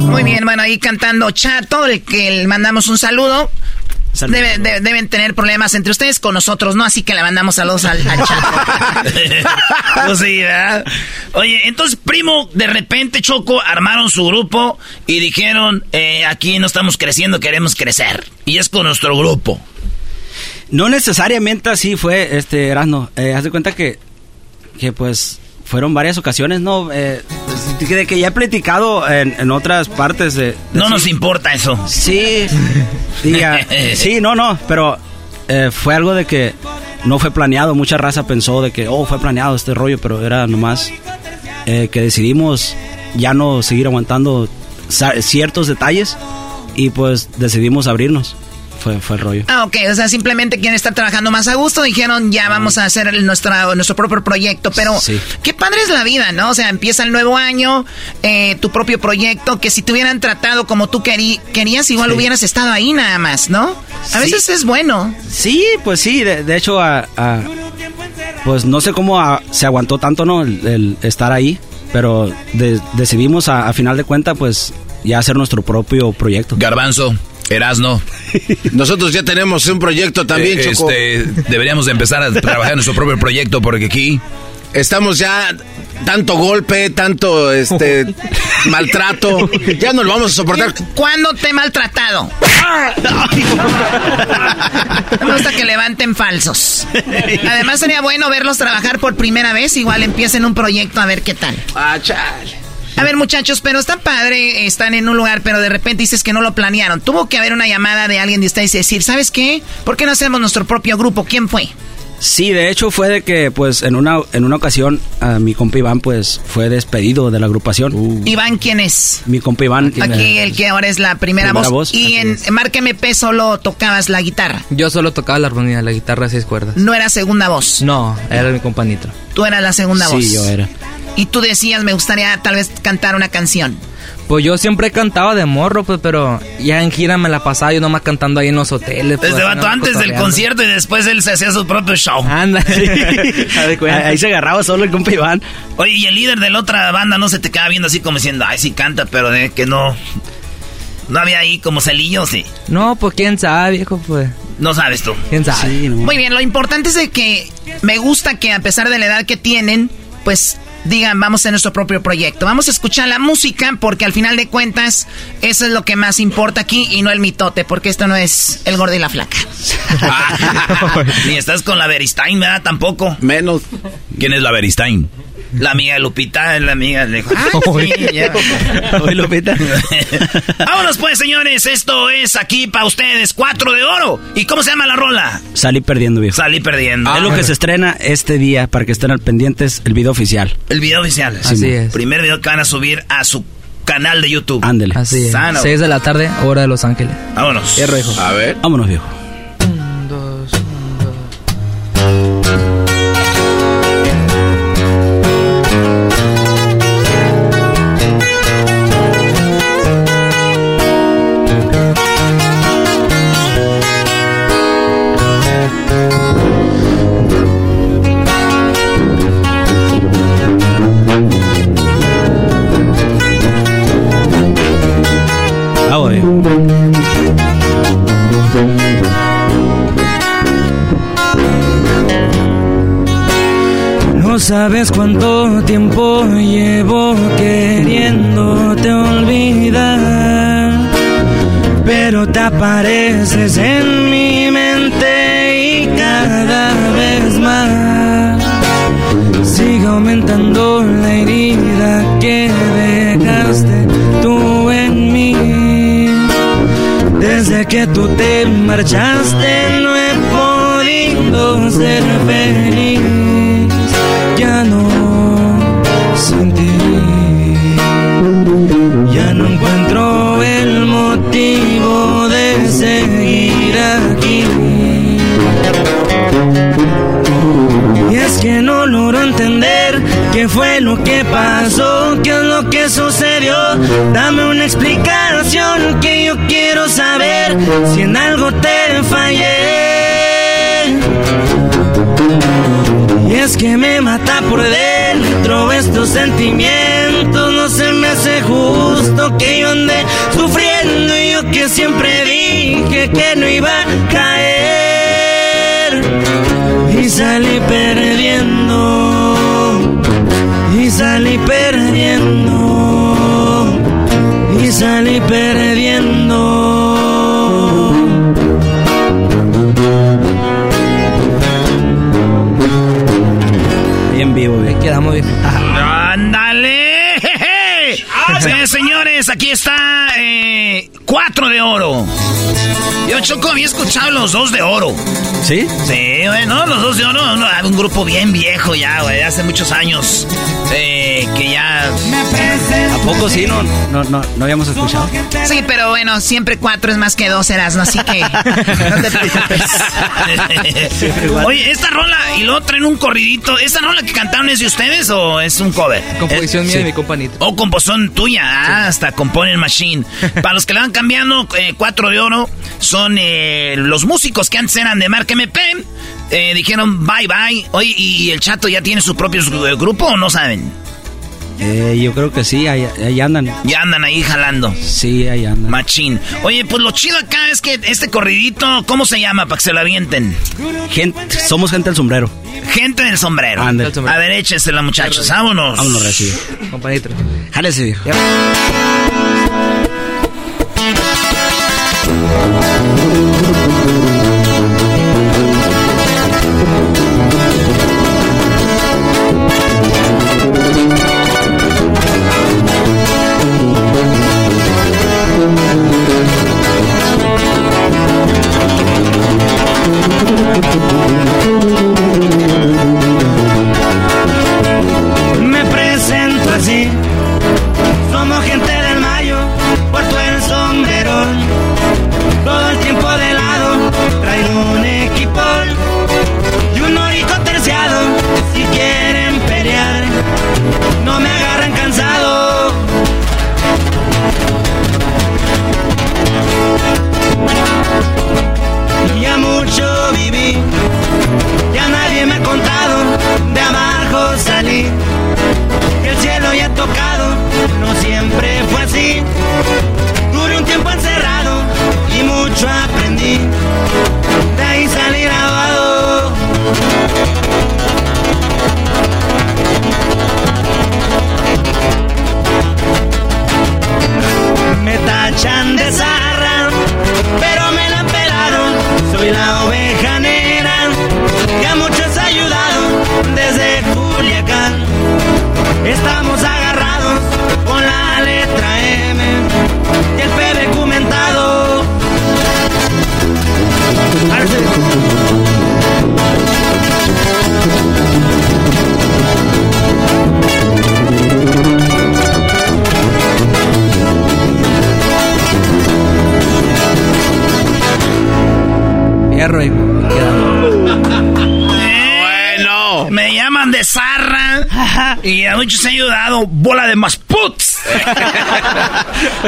Muy bien, bueno, ahí cantando Chato, el que le mandamos un saludo. deben tener problemas entre ustedes con nosotros, ¿no? Así que le mandamos saludos al, al Chato. pues sí, ¿verdad? Oye, entonces, primo, de repente, Choco, armaron su grupo y dijeron, eh, aquí no estamos creciendo, queremos crecer. Y es con nuestro grupo. No necesariamente así fue, este, Erasmo. Eh, haz de cuenta que, que pues fueron varias ocasiones, ¿no? Eh, de que ya he platicado en, otras partes de... no nos importa eso. Sí, sí, no, no, pero eh, fue algo de que no fue planeado. Mucha raza pensó de que, oh, fue planeado este rollo, pero era nomás eh, que decidimos ya no seguir aguantando ciertos detalles y pues decidimos abrirnos fue, el rollo. Ah, ok, o sea, simplemente quieren estar trabajando más a gusto, dijeron ya vamos a hacer nuestra, nuestro propio proyecto, pero qué padre es la vida, ¿no? O sea, empieza el nuevo año, eh, tu propio proyecto, que si te hubieran tratado como tú querías, igual hubieras estado ahí nada más, ¿no? A veces es bueno. Sí, pues sí, de, hecho, pues no sé cómo se aguantó tanto, ¿no? El, estar ahí, pero decidimos a, a final de cuentas, pues ya hacer nuestro propio proyecto. Garbanzo. Erasno. Nosotros ya tenemos un proyecto también, eh, Choco. Este, deberíamos de empezar a trabajar en nuestro propio proyecto porque aquí estamos ya tanto golpe, tanto este maltrato, ya no lo vamos a soportar. ¿Cuándo te he maltratado? Me gusta que levanten falsos. Además sería bueno verlos trabajar por primera vez, igual empiecen un proyecto a ver qué tal. Ah, a ver, muchachos, pero está padre, están en un lugar, pero de repente dices que no lo planearon. Tuvo que haber una llamada de alguien de ustedes y decir, ¿sabes qué? ¿Por qué no hacemos nuestro propio grupo? ¿Quién fue? Sí, de hecho fue de que, pues, en una, en una ocasión, a mi compa Iván, pues, fue despedido de la agrupación. Uh. ¿Iván quién es? Mi compa Iván. Aquí el que ahora es la primera, voz. Y en Márqueme P solo tocabas la guitarra. Yo solo tocaba la armonía, la guitarra seis cuerdas. ¿No era segunda voz? No, era mi compa Nitro. ¿Tú eras la segunda voz? Sí, yo era. Y tú decías, me gustaría tal vez cantar una canción. Pues yo siempre cantaba de morro, pues, pero ya en gira me la pasaba yo nomás cantando ahí en los hoteles. Pues, Desde vato antes del concierto y después él se hacía su propio show. Anda. ahí se agarraba solo el compa Iván. Oye, y el líder de la otra banda no se te queda viendo así como diciendo, ay, sí canta, pero de que no. No había ahí como celillo, sí. No, pues quién sabe, viejo, pues. No sabes tú. ¿Quién sabe? Muy bien, lo importante es de que me gusta que a pesar de la edad que tienen, pues digan, vamos a nuestro propio proyecto. Vamos a escuchar la música porque al final de cuentas eso es lo que más importa aquí y no el mitote, porque esto no es el gordo y la flaca. Ni estás con la Beristain, ¿verdad? Tampoco. Menos. ¿Quién es la Beristain? La amiga de Lupita, la amiga de... Lupita. Vámonos pues, señores. Esto es aquí para ustedes, cuatro de oro. ¿Y cómo se llama la rola? Salí perdiendo, viejo. Salí perdiendo. es lo que se estrena este día para que estén al pendientes el video oficial. El video oficial. Así es. Primer video que van a subir a su canal de YouTube. Ándele. Así es. Sano. 6 de la tarde, hora de Los Ángeles. Vámonos. Hierro, hijo. A ver. Vámonos, viejo. Sabes cuánto tiempo llevo queriéndote olvidar, pero te apareces en mi mente y cada vez más sigue aumentando la herida que dejaste tú en mí. Desde que tú te marchaste Dame una explicación que yo quiero saber si en algo te fallé. Y es que me mata por dentro estos sentimientos. No se me hace justo que yo ande sufriendo y yo que siempre dije que no iba a caer. Y salí perdiendo. Y salí perdiendo. Salí perdiendo. Bien vivo, viejo. Quedamos bien. ¡Ándale! Sí, señores, aquí está eh, cuatro de oro. Yo, Choco, había escuchado los dos de oro. ¿Sí? Sí, bueno, los dos de oro. uno- un grupo bien viejo ya, güey, hace muchos años. Eh, que ya... ¿A poco sí? No, no, no, no habíamos escuchado. Sí, pero bueno, siempre cuatro es más que dos, eras, ¿no? Así que no te preocupes. Oye, esta rola, y luego traen un corridito. ¿Esta rola que cantaron es de ustedes o es un cover? Composición Eh, mía sí. y mi compañito. O composición tuya, ah, hasta componen machine. Para los que le van cambiando, eh, cuatro de oro son eh, los músicos que antes eran de Marca MP. eh, dijeron bye bye. Oye, ¿y el chato ya tiene su propio eh, grupo o no saben? Eh, yo creo que sí, ahí, ahí, andan. Ya andan ahí jalando. Sí, ahí andan. Machín. Oye, pues lo chido acá es que este corridito, ¿cómo se llama para que se lo avienten? Gente, somos gente del sombrero. Gente del sombrero. A ver, échensela, muchachos. Vámonos. Vámonos, recibe. Compadito. Jálese, viejo.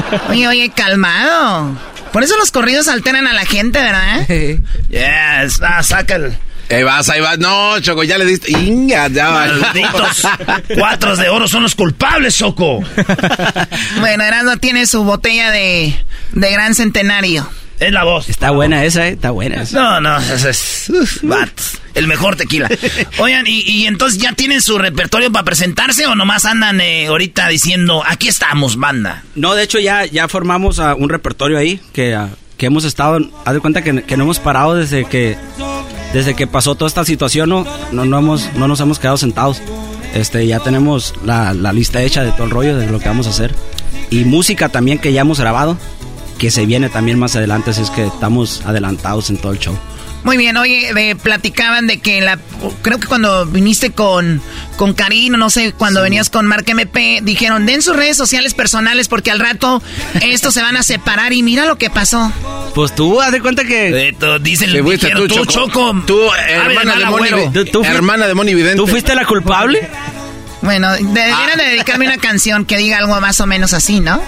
Oye, oye, calmado. Por eso los corridos alteran a la gente, ¿verdad? Yes, ah, saca el... Ahí vas, ahí vas. No, Choco, ya le diste. Inga, ya va. Malditos cuatros de oro son los culpables, Choco. Bueno, Erasmo tiene su botella de, de gran centenario. Es la voz. Está buena esa, eh. Está buena esa. No, no, ese es... uf, vatos. El mejor tequila. Oigan, y, y entonces ya tienen su repertorio para presentarse o nomás andan eh, ahorita diciendo, aquí estamos, banda. No, de hecho ya, ya formamos ah, un repertorio ahí que, ah, que hemos estado, haz de cuenta que, que no hemos parado desde que desde que pasó toda esta situación, no, no, no hemos, no nos hemos quedado sentados. Este, ya tenemos la, la lista hecha de todo el rollo de lo que vamos a hacer. Y música también que ya hemos grabado, que se viene también más adelante, así es que estamos adelantados en todo el show. Muy bien, oye, eh, platicaban de que la, creo que cuando viniste con, con Karino, no sé, cuando venías con Mark MP, dijeron, den sus redes sociales personales porque al rato estos se van a separar y mira lo que pasó. Pues tú, haz de cuenta que... dicen, Sí, fuiste dijeron, tú, tú, Choco. Tú, hermana de Moni, Tú fuiste- hermana de Moni Vidente. ¿Tú fuiste la culpable? Bueno, deberían de dedicarme una canción que diga algo más o menos así, ¿no?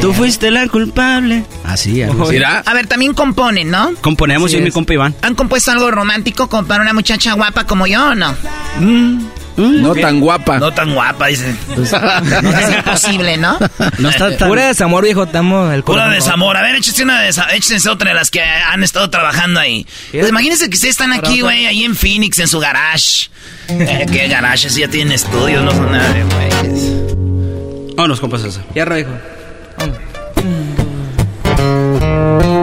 Tú fuiste la culpable. Así, algo así. A ver, también componen, ¿no? Componemos yo y mi compa Iván. ¿Han compuesto algo romántico como para una muchacha guapa como yo o no? No tan guapa. No tan guapa, dice. Es imposible, ¿no? No está tan... Pura desamor, viejo, estamos el Pura desamor. A ver, échese una de esa- échense otra de las que han estado trabajando ahí. Pues imagínense que ustedes están aquí, güey, ahí en Phoenix, en su garage. Eh, ¿Qué garage? Si ya tienen estudios, no son nada de güeyes. Vámonos, compas, eso. Fierro, viejo. Cuatro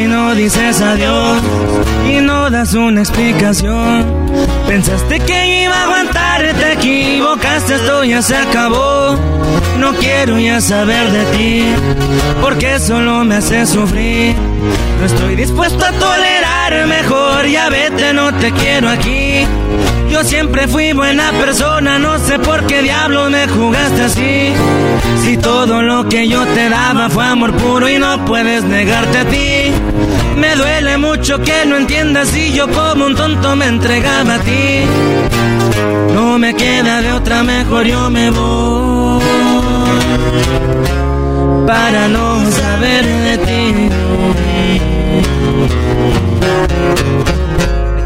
Y no dices adiós y no das una explicación. Pensaste que iba a aguantar, te equivocaste, esto ya se acabó. No quiero ya saber de ti, porque solo me hace sufrir. No estoy dispuesto a tolerar, mejor ya vete no te quiero aquí. Yo siempre fui buena persona, no sé por qué diablos me jugaste así. Si todo lo que yo te daba fue amor puro y no puedes negarte a ti. Me duele mucho que no entiendas si yo como un tonto me entregaba a ti. No me queda de otra, mejor yo me voy. Para no saber de ti.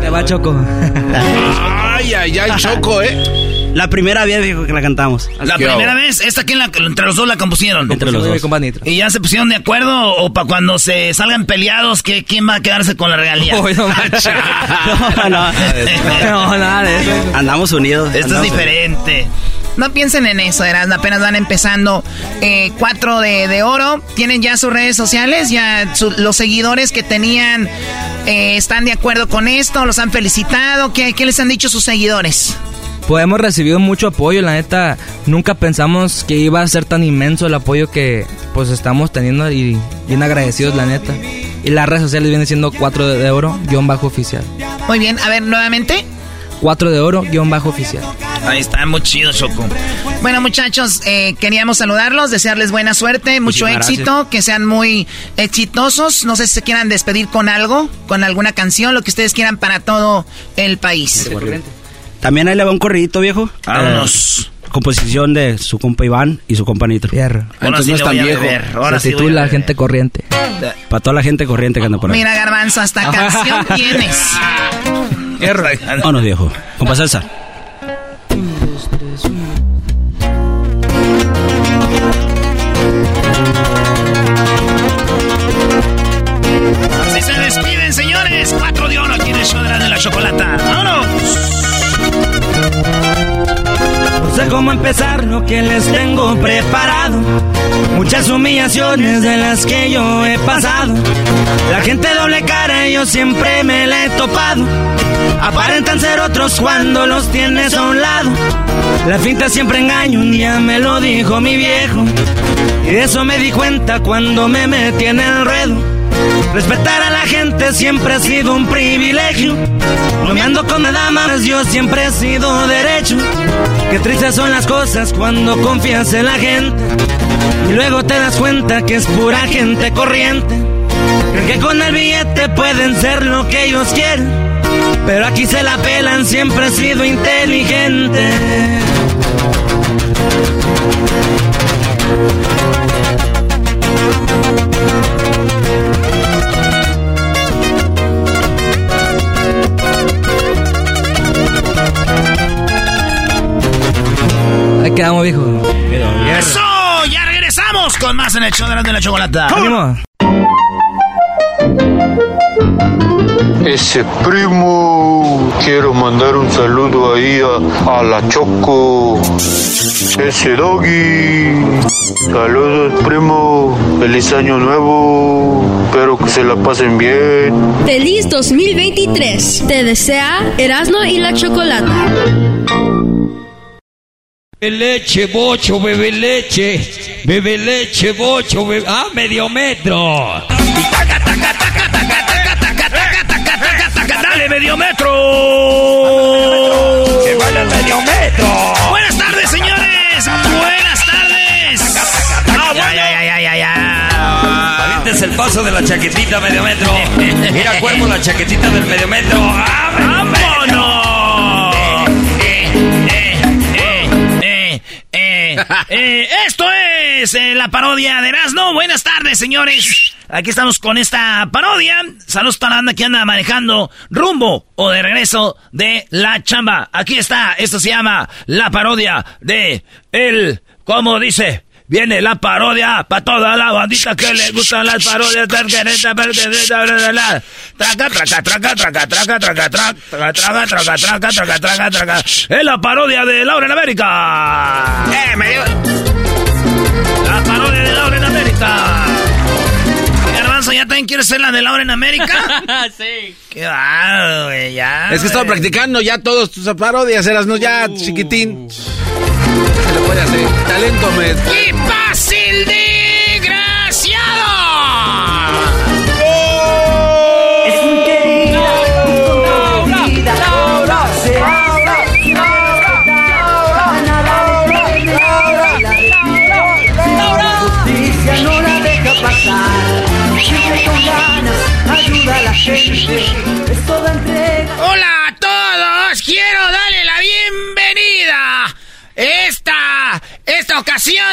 Te va Choco. Ay, ay, ay, Choco, ¿eh? La primera vez dijo que la cantamos. La primera vez, esta que la, entre los dos la compusieron. Entre los dos. Y ya se pusieron de acuerdo o para cuando se salgan peleados, que quién va a quedarse con la regalía. Uy, no, manches. no, no, no, nada de eso. Andamos unidos. Esto es diferente. No piensen en eso, Eras, apenas van empezando. Eh, cuatro de, de oro, tienen ya sus redes sociales, ya su- los seguidores que tenían eh, están de acuerdo con esto, los han felicitado. ¿Qué, qué les han dicho sus seguidores? Pues hemos recibido mucho apoyo, la neta, nunca pensamos que iba a ser tan inmenso el apoyo que pues estamos teniendo y bien agradecidos, la neta. Y las redes sociales vienen siendo 4 de oro, guion bajo oficial. Muy bien, a ver, nuevamente. 4 de oro, guion bajo oficial. Ahí está, muy chido, Choco. Bueno, muchachos, eh, queríamos saludarlos, desearles buena suerte, mucho Muchísimas éxito, gracias. que sean muy exitosos. No sé si se quieran despedir con algo, con alguna canción, lo que ustedes quieran para todo el país. También ahí le va un corridito, viejo. Vámonos. Eh, composición de su compa Iván y su compa Nitro. Fierro. Ahora sí le voy a beber, ahora Se sí voy a titula beber. Gente Corriente. Para toda la gente corriente que anda por ahí. Mira, Garbanzo, hasta canción tienes. Vámonos, viejo. Compa César. Así se despiden, señores. Cuatro de oro aquí en el show de la, de la chocolata. ¡Vámonos! Sé cómo empezar lo que les tengo preparado. Muchas humillaciones de las que yo he pasado. La gente doble cara yo siempre me la he topado. Aparentan ser otros cuando los tienes a un lado. La finta siempre engaña, un día me lo dijo mi viejo. Y de eso me di cuenta cuando me metí en el ruedo. Respetar a la gente siempre ha sido un privilegio. No me ando con damas, yo siempre he sido derecho. Qué tristes son las cosas cuando confías en la gente. Y luego te das cuenta que es pura gente corriente. Creen que con el billete pueden ser lo que ellos quieren. Pero aquí se la pelan, siempre he sido inteligente. Quedamos, viejo. ¡Eso! ¡Ya regresamos con más en el show de la, de la chocolata! ¡Ánimo! Ese primo, quiero mandar un saludo ahí a, a la Choco. Ese doggy. Saludos, primo. Feliz año nuevo. Espero que se la pasen bien. Feliz 2023. Te desea Erasmo y la Chocolata. Bebe leche, bocho, bebe leche. Bebe leche, bocho, bebe... ¡Ah, medio metro! ¡Dale, medio metro! ¡Que vaya el medio metro! Buenas tardes, señores. Buenas tardes. Ah, bueno. Ya, ya, ya, ya. Avientes el paso de la chaquetita medio metro. Mira, cuerpo, la chaquetita del medio metro. ¡Ah, ¡Vámonos! Eh, esto es eh, la parodia de Erasmo. Buenas tardes, señores. Aquí estamos con esta parodia. Saludos para la banda que anda manejando rumbo o de regreso de la chamba. Aquí está. Esto se llama la parodia de el. ¿Cómo dice? Viene la parodia para toda la bandita que le gustan las parodias. Traca, traca, traca, traca, traca, traca, traca, traca, traca, traca, traca, traca, traca, traca. Es la parodia de Laura en América. ¡Eh, me dio! La parodia de Laura en América. Garbanzo, ¿ya también quieres ser la de Laura en América? sí. Qué güey, ya. Es que estaba practicando ya todos tus parodias, eras no ya, chiquitín. Se lo puede hacer. Talento Med. ¡Qué fácil, Laura, Laura, Laura, Laura, Laura, Laura, Laura, justicia no la deja pasar. Ayuda a la gente.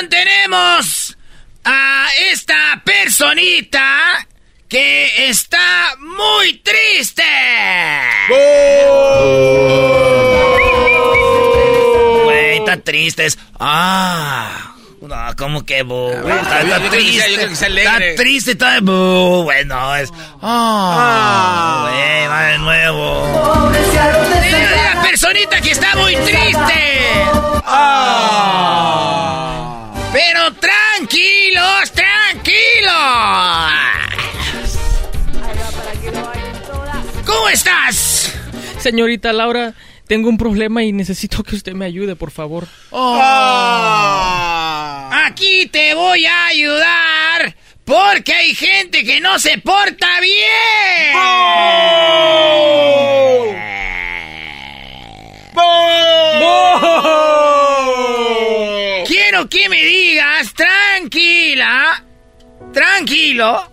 Tenemos a esta personita que está muy triste. Güey, está triste. Es... Ah. No, ¿cómo que bu? güey? Está, está triste. Está triste, está bu. Bueno, es. Ah. Güey, va de nuevo. Mira, la personita que está muy triste. Ah. Pero tranquilos, tranquilos. ¿Cómo estás? Señorita Laura, tengo un problema y necesito que usted me ayude, por favor. Aquí te voy a ayudar porque hay gente que no se porta bien. Quiero que me digas tranquila, tranquilo,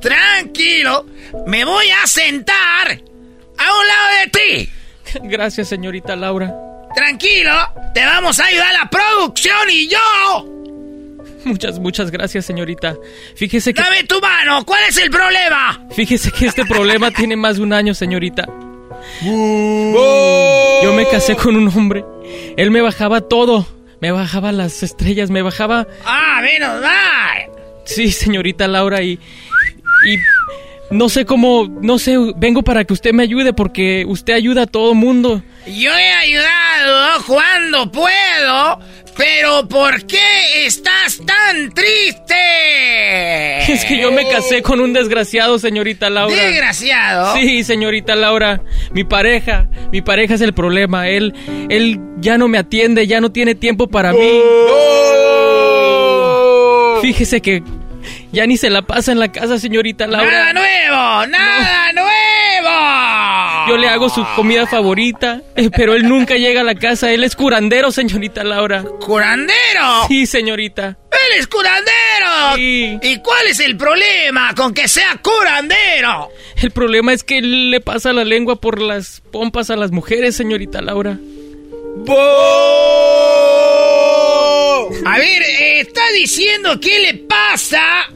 tranquilo, me voy a sentar a un lado de ti. Gracias, señorita Laura. Tranquilo, te vamos a ayudar la producción y yo. Muchas, muchas gracias, señorita. Fíjese que... Dame tu mano, ¿cuál es el problema? Fíjese que este problema tiene más de un año, señorita. Yo me casé con un hombre. Él me bajaba todo. Me bajaba las estrellas, me bajaba... Ah, menos mal. Sí, señorita Laura, y... Y... No sé cómo... No sé, vengo para que usted me ayude porque usted ayuda a todo mundo. Yo he ayudado cuando puedo, pero ¿por qué estás tan triste? Es que yo me casé con un desgraciado, señorita Laura. ¿Desgraciado? Sí, señorita Laura. Mi pareja, mi pareja es el problema. Él, él ya no me atiende, ya no tiene tiempo para mí. Fíjese que ya ni se la pasa en la casa, señorita Laura. ¡Nada nuevo! ¡Nada nuevo! Yo le hago su comida favorita, eh, pero él nunca llega a la casa. Él es curandero, señorita Laura. ¿Curandero? Sí, señorita. ¡Él es curandero! ¿Y cuál es el problema con que sea curandero? El problema es que él le pasa la lengua por las pompas a las mujeres, señorita Laura. A ver, eh, está diciendo que le pasa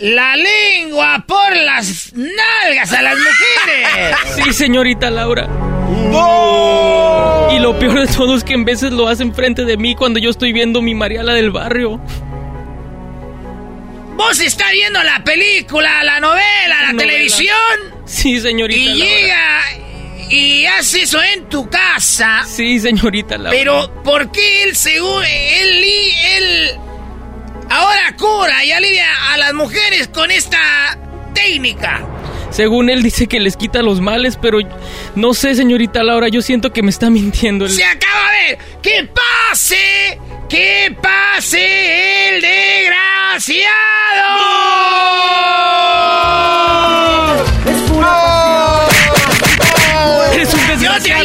la lengua por las nalgas a las mujeres. Sí, señorita Laura. Y lo peor de todo es que en veces lo hace enfrente de mí cuando yo estoy viendo mi Mariala del barrio. ¿Vos está viendo la película, la novela, la Novela. televisión? Sí, señorita Y Laura. llega y hace eso en tu casa. Sí, señorita Laura. Pero, ¿por qué él según él, él ahora cura y alivia a las mujeres con esta técnica? Según él dice que les quita los males, pero no sé, señorita Laura, yo siento que me está mintiendo. Se acaba de ver. ¡Que pase! ¡Que pase el desgraciado! Eres un Yo te desgraciado. ayudo, yo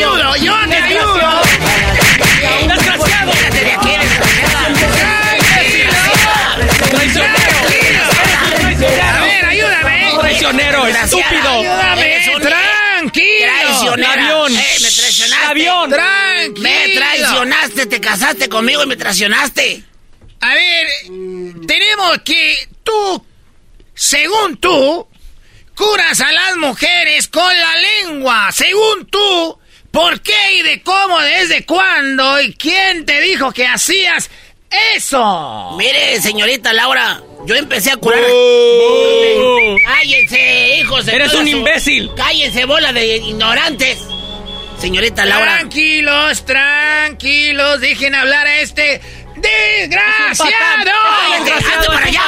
Ayúdame. Tranquilo. Traicionera. Avión. Eh, me traicionaste. Avión. Tranquilo. Me traicionaste, te casaste conmigo y me traicionaste. A ver, tenemos que tú, según tú, curas a las mujeres con la lengua. Según tú, ¿por qué y de cómo, desde cuándo y quién te dijo que hacías eso? Mire, señorita Laura, yo empecé a curar. Cállense, hijos de Eres un imbécil. Cállense, bola de ignorantes. Señorita Laura. Tranquilos, tranquilos, dejen hablar a este desgraciado. Hazte para allá.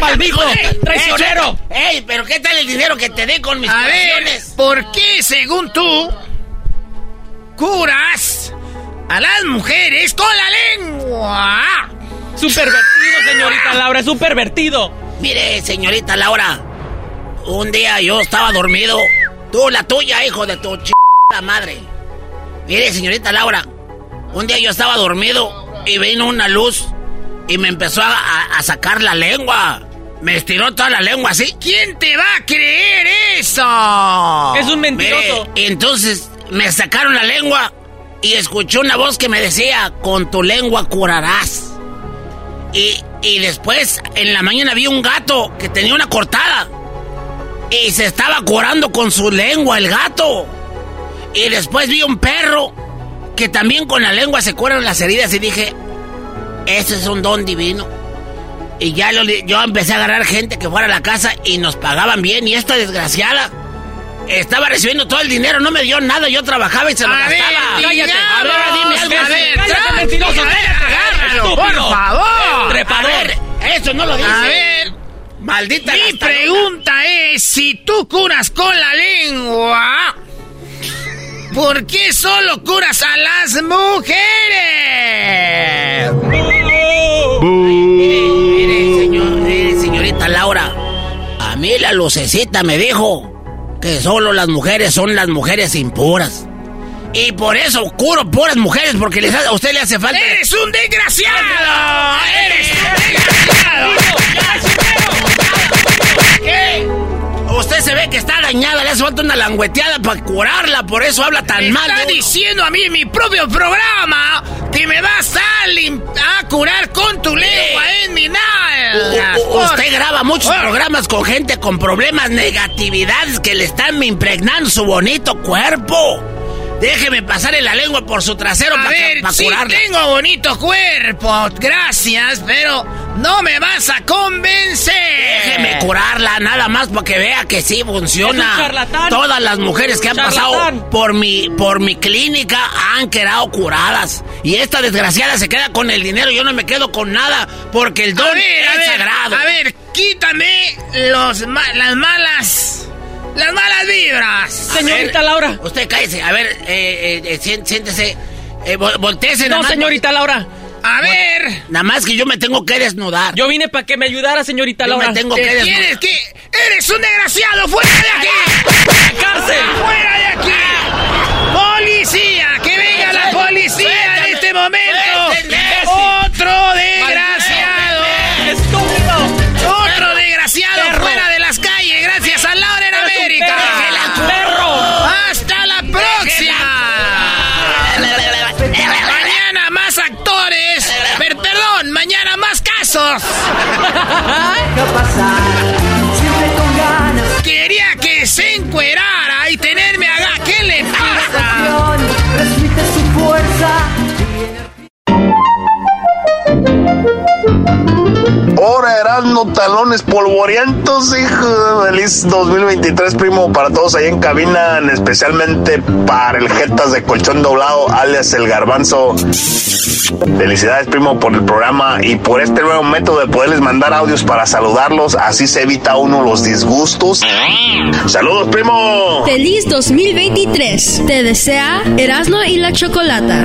Maldijo, hijo de- traicionero. Eh, Ey, pero ¿qué tal el dinero que te dé con mis A ver? ¿por qué, según tú, curas a las mujeres con la lengua? Su pervertido, señorita Laura, es un pervertido. Mire, señorita Laura, un día yo estaba dormido. Tú, la tuya, hijo de tu ch... madre. Mire, señorita Laura, un día yo estaba dormido y vino una luz y me empezó a, a- a sacar la lengua. Me estiró toda la lengua así. ¿Quién te va a creer eso? Es un mentiroso. Mire, entonces me sacaron la lengua y escuché una voz que me decía, con tu lengua curarás. Y, y después, en la mañana vi un gato que tenía una cortada. Y se estaba curando con su lengua el gato. Y después vi un perro que también con la lengua se curan las heridas y dije, ese es un don divino. Y ya lo, yo empecé a agarrar gente que fuera a la casa y nos pagaban bien. Y esta desgraciada estaba recibiendo todo el dinero, no me dio nada, yo trabajaba y se lo A ver, gastaba. cállate. A ver, dime algo. A ver, Cállate, mentiroso, ver, cállate, por favor. Trepador. A ver, eso no lo dice. A ver. Maldita Mi pregunta es, si tú curas con la lengua, ¿por qué solo curas a las mujeres? Mire, mire, señor, mire, señorita Laura, a mí la lucecita me dijo que solo las mujeres son las mujeres impuras. Y por eso curo puras mujeres, porque les hace- a usted le hace falta... ¡Eres un desgraciado! ¡Eres un desgraciado! ¿Qué? Usted se ve que está dañada, le hace falta una langüeteada para curarla, por eso habla tan Me mal. está diciendo a mí en mi propio programa que me vas a, curar con tu lengua u- Usted graba muchos programas con gente con problemas, negatividades que le están impregnando su bonito cuerpo. Déjeme pasarle la lengua por su trasero para ver, sí, curarla. tengo bonito cuerpo, gracias, pero no me vas a convencer. Déjeme curarla, nada más para que vea que sí funciona. Todas las mujeres que han Charlatán. pasado por mi, por mi clínica han quedado curadas. Y esta desgraciada se queda con el dinero, yo no me quedo con nada, porque el don ver, es a ver, sagrado. a ver, quítame los ma- las malas, las malas vibras. A ver, Usted cállese, a ver, eh, eh, eh, sién- siéntese, eh, vol- volteese No, señorita Laura. A ver. Nada más que yo me tengo que desnudar. Yo vine para que me ayudara, señorita Yo me Laura. tengo ¿Qué que desnudar. quieres que eres un desgraciado? ¡Fuera de aquí! ¡Cárcel! ¡Fuera de aquí! ¡Policía! ¡Que venga la policía en este momento! ¡Otro desgraciado! Quería que se encuerara Ahora Erasmo talones polvorientos, hijo. Feliz 2023, primo, para todos ahí en cabina, especialmente para el Jetas de Colchón Doblado, alias el Garbanzo. Felicidades, primo, por el programa y por este nuevo método de poderles mandar audios para saludarlos. Así se evita uno los disgustos. Saludos, primo. Feliz 2023. Te desea Erasmo y la Chocolata.